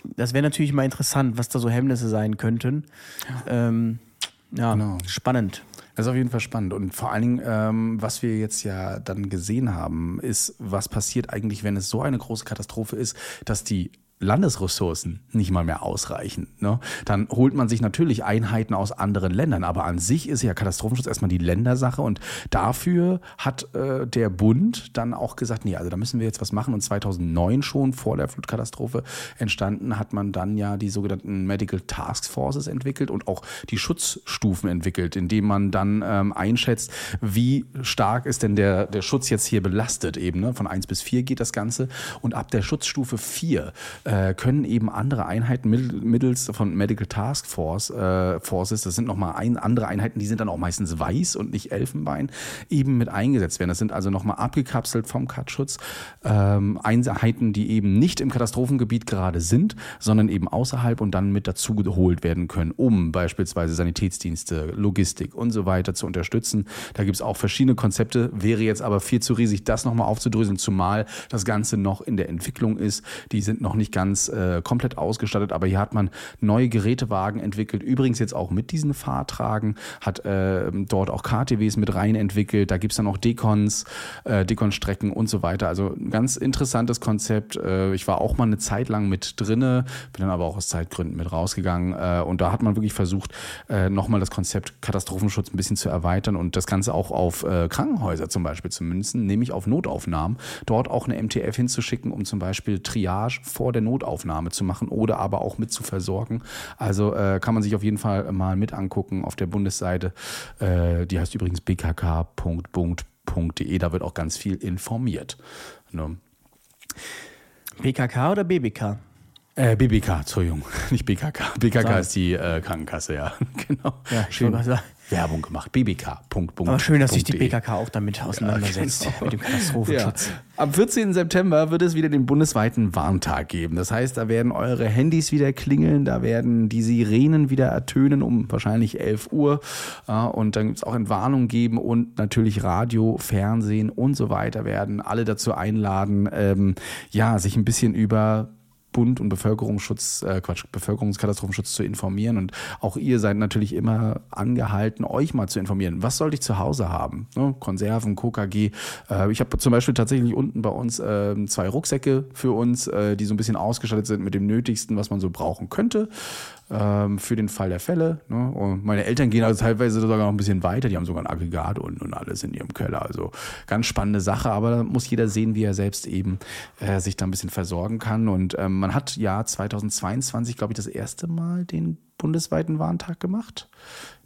das wäre natürlich mal interessant, was da so Hemmnisse sein könnten. Ja, ähm, ja genau. spannend. Das ist auf jeden Fall spannend. Und vor allen Dingen, ähm, was wir jetzt ja dann gesehen haben, ist, was passiert eigentlich, wenn es so eine große Katastrophe ist, dass die Landesressourcen nicht mal mehr ausreichen. Ne? Dann holt man sich natürlich Einheiten aus anderen Ländern, aber an sich ist ja Katastrophenschutz erstmal die Ländersache und dafür hat äh, der Bund dann auch gesagt, nee, also da müssen wir jetzt was machen und 2009 schon vor der Flutkatastrophe entstanden, hat man dann ja die sogenannten Medical Task Forces entwickelt und auch die Schutzstufen entwickelt, indem man dann ähm, einschätzt, wie stark ist denn der, der Schutz jetzt hier belastet eben. Ne? Von 1 bis 4 geht das Ganze und ab der Schutzstufe 4 äh, können eben andere Einheiten mittels von Medical Task Force, äh, Forces, das sind nochmal ein, andere Einheiten, die sind dann auch meistens weiß und nicht Elfenbein, eben mit eingesetzt werden. Das sind also nochmal abgekapselt vom Katschutz ähm, Einheiten, die eben nicht im Katastrophengebiet gerade sind, sondern eben außerhalb und dann mit dazu geholt werden können, um beispielsweise Sanitätsdienste, Logistik und so weiter zu unterstützen. Da gibt es auch verschiedene Konzepte, wäre jetzt aber viel zu riesig, das nochmal aufzudröseln, zumal das Ganze noch in der Entwicklung ist. Die sind noch nicht ganz ganz äh, komplett ausgestattet, aber hier hat man neue Gerätewagen entwickelt, übrigens jetzt auch mit diesen Fahrtragen, hat äh, dort auch KTWs mit rein entwickelt, da gibt es dann auch Dekons, äh, Dekonstrecken und so weiter. Also ein ganz interessantes Konzept. Äh, ich war auch mal eine Zeit lang mit drinne, bin dann aber auch aus Zeitgründen mit rausgegangen äh, und da hat man wirklich versucht, äh, nochmal das Konzept Katastrophenschutz ein bisschen zu erweitern und das Ganze auch auf Krankenhäuser zum Beispiel zu münzen, nämlich auf Notaufnahmen, dort auch eine MTF hinzuschicken, um zum Beispiel Triage vor der Notaufnahme Notaufnahme zu machen oder aber auch mit zu versorgen. Also äh, kann man sich auf jeden Fall mal mit angucken auf der Bundesseite. Äh, die heißt übrigens bkk.bund.de. Da wird auch ganz viel informiert. Ne? BKK oder BBK? Äh, BBK, Entschuldigung, nicht BKK. BKK Sag. ist die äh, Krankenkasse, ja. genau. Ja, schön. Werbung gemacht. BBK. Aber schön, dass sich die BKK auch damit auseinandersetzt, ja, genau. mit dem Katastrophenschutz. Ja. Am 14. September wird es wieder den bundesweiten Warntag geben. Das heißt, da werden eure Handys wieder klingeln, da werden die Sirenen wieder ertönen um wahrscheinlich 11 Uhr. Und dann gibt es auch Entwarnung geben und natürlich Radio, Fernsehen und so weiter werden alle dazu einladen, ähm, ja, sich ein bisschen über Bund und Bevölkerungsschutz, äh, Quatsch, Bevölkerungskatastrophenschutz zu informieren. Und auch ihr seid natürlich immer angehalten, euch mal zu informieren. Was sollte ich zu Hause haben? Ne? Konserven, KKG. Äh, ich habe zum Beispiel tatsächlich unten bei uns äh, zwei Rucksäcke für uns, äh, die so ein bisschen ausgestattet sind mit dem Nötigsten, was man so brauchen könnte ähm, für den Fall der Fälle. Ne? Und meine Eltern gehen also teilweise sogar noch ein bisschen weiter. Die haben sogar ein Aggregat und, und alles in ihrem Keller. Also ganz spannende Sache. Aber da muss jeder sehen, wie er selbst eben äh, sich da ein bisschen versorgen kann. Und ähm, man hat ja 2022, glaube ich, das erste Mal den bundesweiten Warntag gemacht.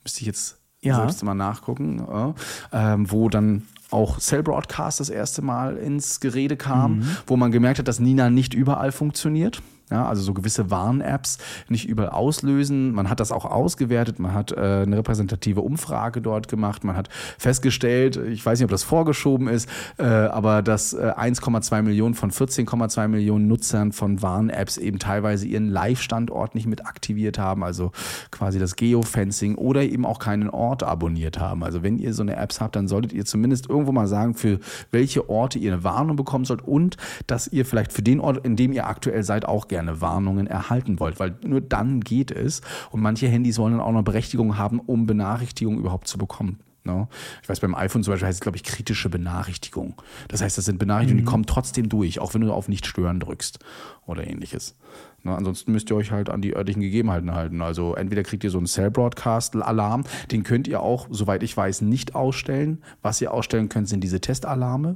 Müsste ich jetzt ja. selbst mal nachgucken, äh, ähm, wo dann auch Cell Broadcast das erste Mal ins Gerede kam, mhm. wo man gemerkt hat, dass Nina nicht überall funktioniert. Ja, also so gewisse Warn-Apps nicht überall auslösen. Man hat das auch ausgewertet, man hat äh, eine repräsentative Umfrage dort gemacht, man hat festgestellt, ich weiß nicht, ob das vorgeschoben ist, äh, aber dass äh, 1,2 Millionen von 14,2 Millionen Nutzern von Warn-Apps eben teilweise ihren Live-Standort nicht mit aktiviert haben, also quasi das Geofencing oder eben auch keinen Ort abonniert haben. Also wenn ihr so eine Apps habt, dann solltet ihr zumindest irgendwo mal sagen, für welche Orte ihr eine Warnung bekommen sollt und dass ihr vielleicht für den Ort, in dem ihr aktuell seid, auch gerne gerne Warnungen erhalten wollt, weil nur dann geht es. Und manche Handys wollen dann auch noch Berechtigung haben, um Benachrichtigungen überhaupt zu bekommen. No? Ne? Ich weiß, beim iPhone zum Beispiel heißt es, glaube ich, kritische Benachrichtigung. Das heißt, das sind Benachrichtigungen, mhm. die kommen trotzdem durch, auch wenn du auf Nicht stören drückst oder ähnliches. No, ne? ansonsten müsst ihr euch halt an die örtlichen Gegebenheiten halten. Also entweder kriegt ihr so einen Cell-Broadcast-Alarm, den könnt ihr auch, soweit ich weiß, nicht ausstellen. Was ihr ausstellen könnt, sind diese Testalarme.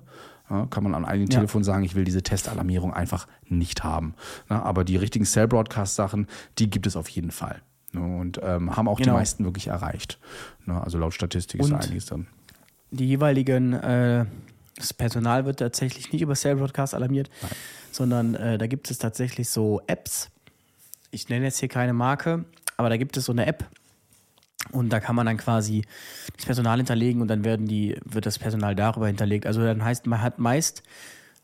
Ja, kann man an einem ja. Telefon sagen, ich will diese Testalarmierung einfach nicht haben. Na, aber die richtigen Cell-Broadcast-Sachen, die gibt es auf jeden Fall. Und ähm, haben auch genau. die meisten wirklich erreicht. Also laut Statistik ist einiges dann. Die jeweiligen, äh, das Personal wird tatsächlich nicht über Cell-Broadcast alarmiert, Nein. sondern äh, da gibt es tatsächlich so Apps. Ich nenne jetzt hier keine Marke, aber da gibt es so eine App, und da kann man dann quasi das Personal hinterlegen und dann werden die, wird das Personal darüber hinterlegt. Also dann heißt, man hat meist,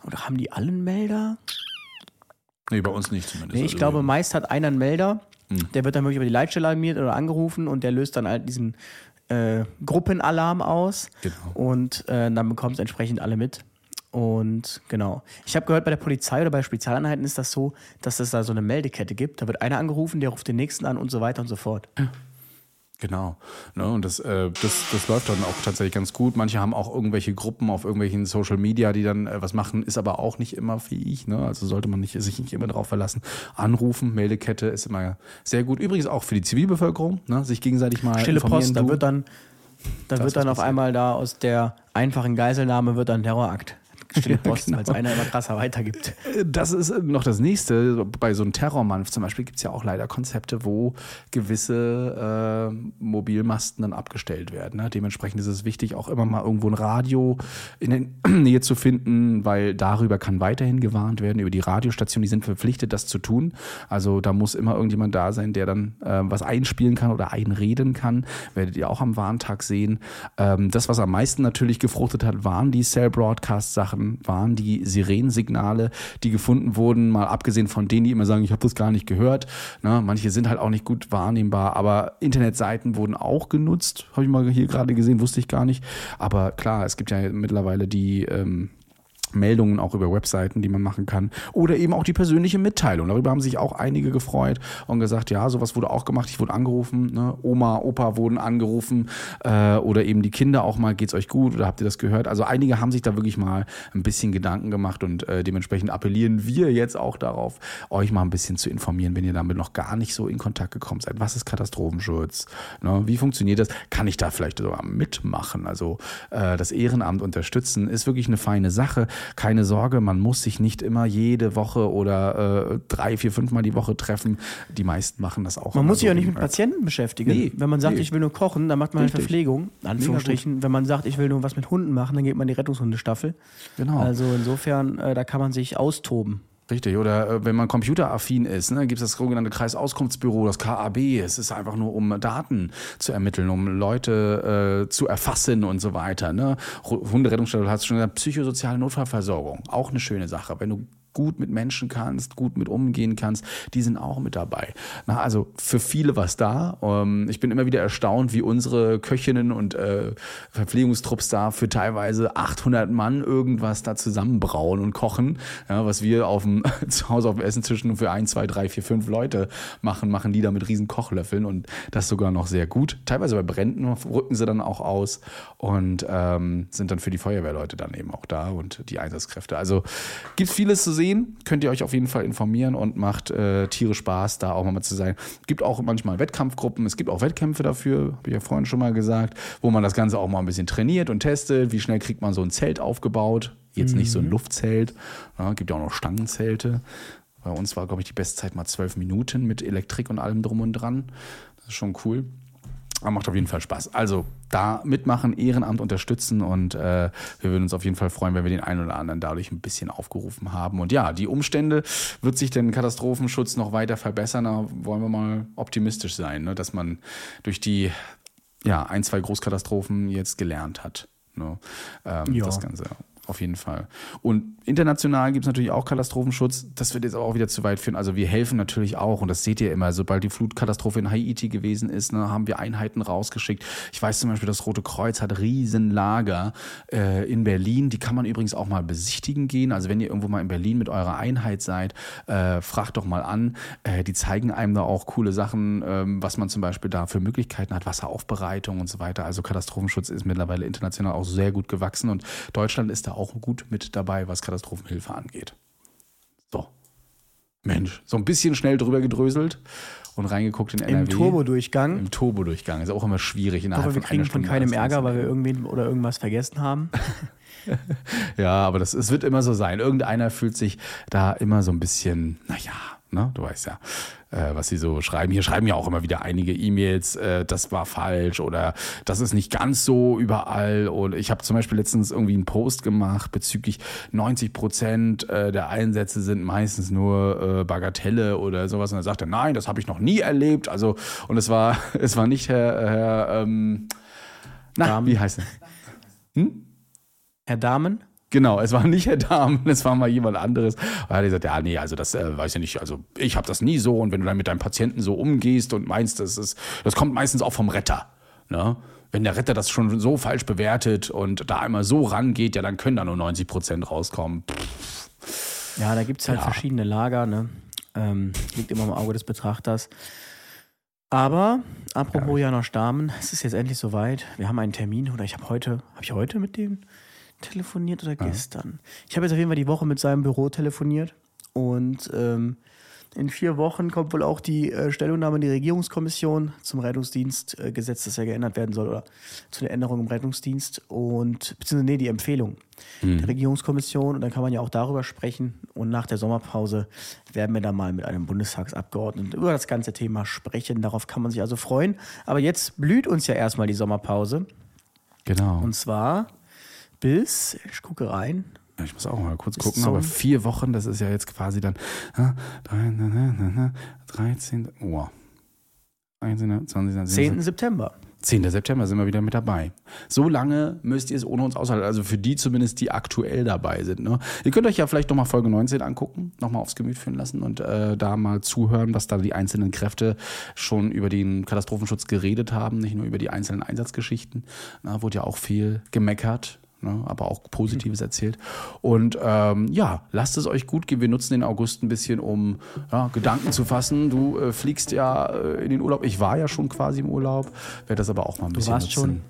oder haben die alle einen Melder? Nee, bei uns nicht zumindest. Nee, ich also glaube, meist hat einer einen Melder, hm. der wird dann wirklich über die Leitstelle alarmiert oder angerufen und der löst dann halt diesen äh, Gruppenalarm aus. Genau. Und äh, dann bekommt es entsprechend alle mit. Und genau. Ich habe gehört, bei der Polizei oder bei Spezialeinheiten ist das so, dass es da so eine Meldekette gibt. Da wird einer angerufen, der ruft den nächsten an und so weiter und so fort. Genau. Ne, und das, äh, das, das läuft dann auch tatsächlich ganz gut. Manche haben auch irgendwelche Gruppen auf irgendwelchen Social Media, die dann äh, was machen, ist aber auch nicht immer fähig. Ne? Also sollte man nicht, sich nicht immer darauf verlassen. Anrufen, Meldekette ist immer sehr gut. Übrigens auch für die Zivilbevölkerung, ne? sich gegenseitig mal Stille. Post, da wird dann, da wird dann auf einmal da aus der einfachen Geiselnahme wird dann Terrorakt. Stille Post, genau. weil es einer immer krasser weitergibt. Das ist noch das nächste. Bei so einem Terrormann zum Beispiel gibt es ja auch leider Konzepte, wo gewisse äh, Mobilmasten dann abgestellt werden. Ne? Dementsprechend ist es wichtig, auch immer mal irgendwo ein Radio in der Nähe zu finden, weil darüber kann weiterhin gewarnt werden, über die Radiostationen, die sind verpflichtet, das zu tun. Also da muss immer irgendjemand da sein, der dann äh, was einspielen kann oder einreden kann. Werdet ihr auch am Warntag sehen. Ähm, das, was am meisten natürlich gefruchtet hat, waren die Cell-Broadcast-Sachen waren die Sirenensignale, die gefunden wurden, mal abgesehen von denen, die immer sagen, ich habe das gar nicht gehört. Ne? Manche sind halt auch nicht gut wahrnehmbar, aber Internetseiten wurden auch genutzt, habe ich mal hier gerade gesehen, wusste ich gar nicht. Aber klar, es gibt ja mittlerweile die ähm, Meldungen auch über Webseiten, die man machen kann. Oder eben auch die persönliche Mitteilung. Darüber haben sich auch einige gefreut und gesagt, ja, sowas wurde auch gemacht. Ich wurde angerufen, ne? Oma, Opa wurden angerufen äh, oder eben die Kinder auch mal, geht's euch gut oder habt ihr das gehört? Also einige haben sich da wirklich mal ein bisschen Gedanken gemacht und äh, dementsprechend appellieren wir jetzt auch darauf, euch mal ein bisschen zu informieren, wenn ihr damit noch gar nicht so in Kontakt gekommen seid. Was ist Katastrophenschutz? Ne? Wie funktioniert das? Kann ich da vielleicht sogar mitmachen? Also äh, das Ehrenamt unterstützen ist wirklich eine feine Sache. Keine Sorge, man muss sich nicht immer jede Woche oder äh, drei, vier, fünf Mal die Woche treffen. Die meisten machen das auch. Man muss sich so ja nicht mit Patienten beschäftigen. Nee, Wenn man sagt, nee. ich will nur kochen, dann macht man halt Richtig. Verpflegung, Anführungsstrichen. Wenn man sagt, ich will nur was mit Hunden machen, dann geht man in die Rettungshundestaffel. Genau. Also insofern, äh, da kann man sich austoben. Richtig, oder äh, wenn man computeraffin ist, ne, gibt es das sogenannte Kreisauskunftsbüro, das KAB. Es ist einfach nur, um Daten zu ermitteln, um Leute äh, zu erfassen und so weiter. Ne? Hunderettungsstelle, du hast schon gesagt, psychosoziale Notfallversorgung, auch eine schöne Sache. Wenn du gut mit Menschen kannst, gut mit umgehen kannst, die sind auch mit dabei. Na, also für viele was da. Ähm, ich bin immer wieder erstaunt, wie unsere Köchinnen und äh, Verpflegungstrupps da für teilweise 800 Mann irgendwas da zusammenbrauen und kochen. Ja, was wir auf dem, zu Hause auf dem Essenstisch nur für ein, zwei, drei, vier, fünf Leute machen, machen die da mit riesen Kochlöffeln und das sogar noch sehr gut. Teilweise bei Bränden rücken sie dann auch aus und ähm, sind dann für die Feuerwehrleute dann eben auch da und die Einsatzkräfte. Also gibt vieles zu sehen, könnt ihr euch auf jeden Fall informieren und macht äh, Tiere Spaß, da auch mal zu sein. Gibt auch manchmal Wettkampfgruppen, es gibt auch Wettkämpfe dafür, habe ich ja vorhin schon mal gesagt, wo man das Ganze auch mal ein bisschen trainiert und testet. Wie schnell kriegt man so ein Zelt aufgebaut? Jetzt nicht so ein Luftzelt, ja, gibt ja auch noch Stangenzelte. Bei uns war, glaube ich, die Bestzeit mal zwölf Minuten mit Elektrik und allem drum und dran. Das ist schon cool. Aber macht auf jeden Fall Spaß. Also da mitmachen, Ehrenamt unterstützen und äh, wir würden uns auf jeden Fall freuen, wenn wir den einen oder anderen dadurch ein bisschen aufgerufen haben. Und ja, die Umstände wird sich den Katastrophenschutz noch weiter verbessern. Da wollen wir mal optimistisch sein, ne? dass man durch die ja, ein, zwei Großkatastrophen jetzt gelernt hat. Ne? Ähm, Ja. Das Ganze. Auf jeden Fall. Und international gibt es natürlich auch Katastrophenschutz. Das wird jetzt aber auch wieder zu weit führen. Also wir helfen natürlich auch, und das seht ihr immer, sobald die Flutkatastrophe in Haiti gewesen ist, ne, haben wir Einheiten rausgeschickt. Ich weiß zum Beispiel, das Rote Kreuz hat Riesenlager äh, in Berlin. Die kann man übrigens auch mal besichtigen gehen. Also wenn ihr irgendwo mal in Berlin mit eurer Einheit seid, äh, fragt doch mal an. Äh, die zeigen einem da auch coole Sachen, ähm, was man zum Beispiel da für Möglichkeiten hat, Wasseraufbereitung und so weiter. Also Katastrophenschutz ist mittlerweile international auch sehr gut gewachsen und Deutschland ist da auch gut mit dabei, was Katastrophenhilfe angeht. So. Mensch, so ein bisschen schnell drüber gedröselt und reingeguckt in NRW. Im Turbodurchgang. Im Turbodurchgang. Ist auch immer schwierig Ich innerhalb hoffe, wir von kriegen von keinem Ärger, weil wir irgendwen oder irgendwas vergessen haben. Ja, aber das, es wird immer so sein. Irgendeiner fühlt sich da immer so ein bisschen, naja, ne, du weißt ja, äh, was sie so schreiben. Hier schreiben ja auch immer wieder einige E-Mails, äh, das war falsch oder das ist nicht ganz so überall. Und ich habe zum Beispiel letztens irgendwie einen Post gemacht bezüglich 90 Prozent äh, der Einsätze sind meistens nur äh, Bagatelle oder sowas. Und er sagte, nein, das habe ich noch nie erlebt. Also, und es war, es war nicht Herr, Herr ähm, na, Dahmen. wie heißt er? Herr Dahmen, Genau, es war nicht Herr Dahmen, es war mal jemand anderes. Und er hat gesagt, ja, nee, also das äh, weiß ich nicht, also ich habe das nie so und wenn du dann mit deinem Patienten so umgehst und meinst, das ist, das kommt meistens auch vom Retter, ne? Wenn der Retter das schon so falsch bewertet und da einmal so rangeht, ja, dann können da nur 90 Prozent rauskommen. Pff, ja, da gibt es halt Ja. verschiedene Lager, ne? Ähm, liegt immer im Auge des Betrachters. Aber, apropos Janosch Dahmen, es ist jetzt endlich soweit. Wir haben einen Termin, oder ich habe heute, habe ich heute mit dem telefoniert oder gestern? Ich habe jetzt auf jeden Fall die Woche mit seinem Büro telefoniert und ähm, in vier Wochen kommt wohl auch die äh, Stellungnahme in die Regierungskommission zum Rettungsdienstgesetz, das ja geändert werden soll, oder zu der Änderung im Rettungsdienst und beziehungsweise nee, die Empfehlung der Regierungskommission und dann kann man ja auch darüber sprechen und nach der Sommerpause werden wir dann mal mit einem Bundestagsabgeordneten über das ganze Thema sprechen. Darauf kann man sich also freuen. Aber jetzt blüht uns ja erstmal die Sommerpause Genau. und zwar bis, ich gucke rein, ich muss auch mal kurz gucken, aber vier Wochen, das ist ja jetzt quasi dann äh, 13. Oh. 19. 20. 10. September. 10. September sind wir wieder mit dabei. So lange müsst ihr es ohne uns aushalten. Also für die zumindest, die aktuell dabei sind. Ne? Ihr könnt euch ja vielleicht nochmal Folge 19 angucken, nochmal aufs Gemüt führen lassen und äh, da mal zuhören, was da die einzelnen Kräfte schon über den Katastrophenschutz geredet haben, nicht nur über die einzelnen Einsatzgeschichten. Na, wurde ja auch viel gemeckert. Ne, aber auch Positives erzählt. Und ähm, ja, lasst es euch gut gehen. Wir nutzen den August ein bisschen, um ja, Gedanken zu fassen. Du äh, fliegst ja äh, in den Urlaub. Ich war ja schon quasi im Urlaub, werde das aber auch mal ein bisschen warst nutzen.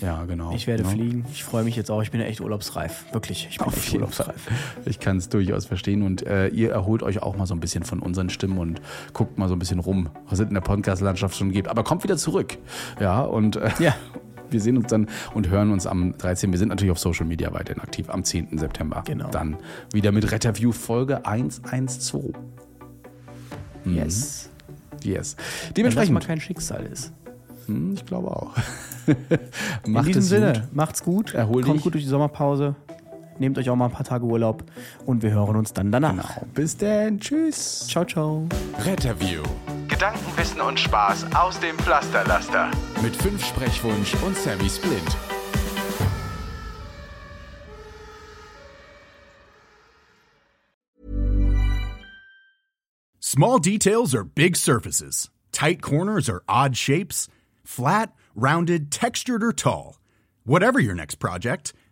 Ja, genau. Ich werde ne? fliegen. Ich freue mich jetzt auch. Ich bin ja echt urlaubsreif. Wirklich. Ich bin Auf echt urlaubsreif. Ich kann es durchaus verstehen und äh, ihr erholt euch auch mal so ein bisschen von unseren Stimmen und guckt mal so ein bisschen rum, was es in der Podcast-Landschaft schon gibt. Aber kommt wieder zurück. Ja, und äh, Ja. wir sehen uns dann und hören uns am 13. Wir sind natürlich auf Social Media weiterhin aktiv am 10. September. Genau. Dann wieder mit Retterview Folge 112. Yes. Yes. Wenn das Dementsprechend. mal kein Schicksal ist. Hm, ich glaube auch. In Macht diesem es Sinne, gut. macht's gut, Erhol kommt dich. gut durch die Sommerpause, nehmt euch auch mal ein paar Tage Urlaub und wir hören uns dann danach. Genau. Bis dann. Tschüss. Ciao, ciao. Retterview. Gedanken, Wissen und Spaß aus dem Pflasterlaster. Mit fünf Sprechwunsch und Sammy Splint. Small details are big surfaces. Tight corners are odd shapes. Flat, rounded, textured, or tall. Whatever your next project,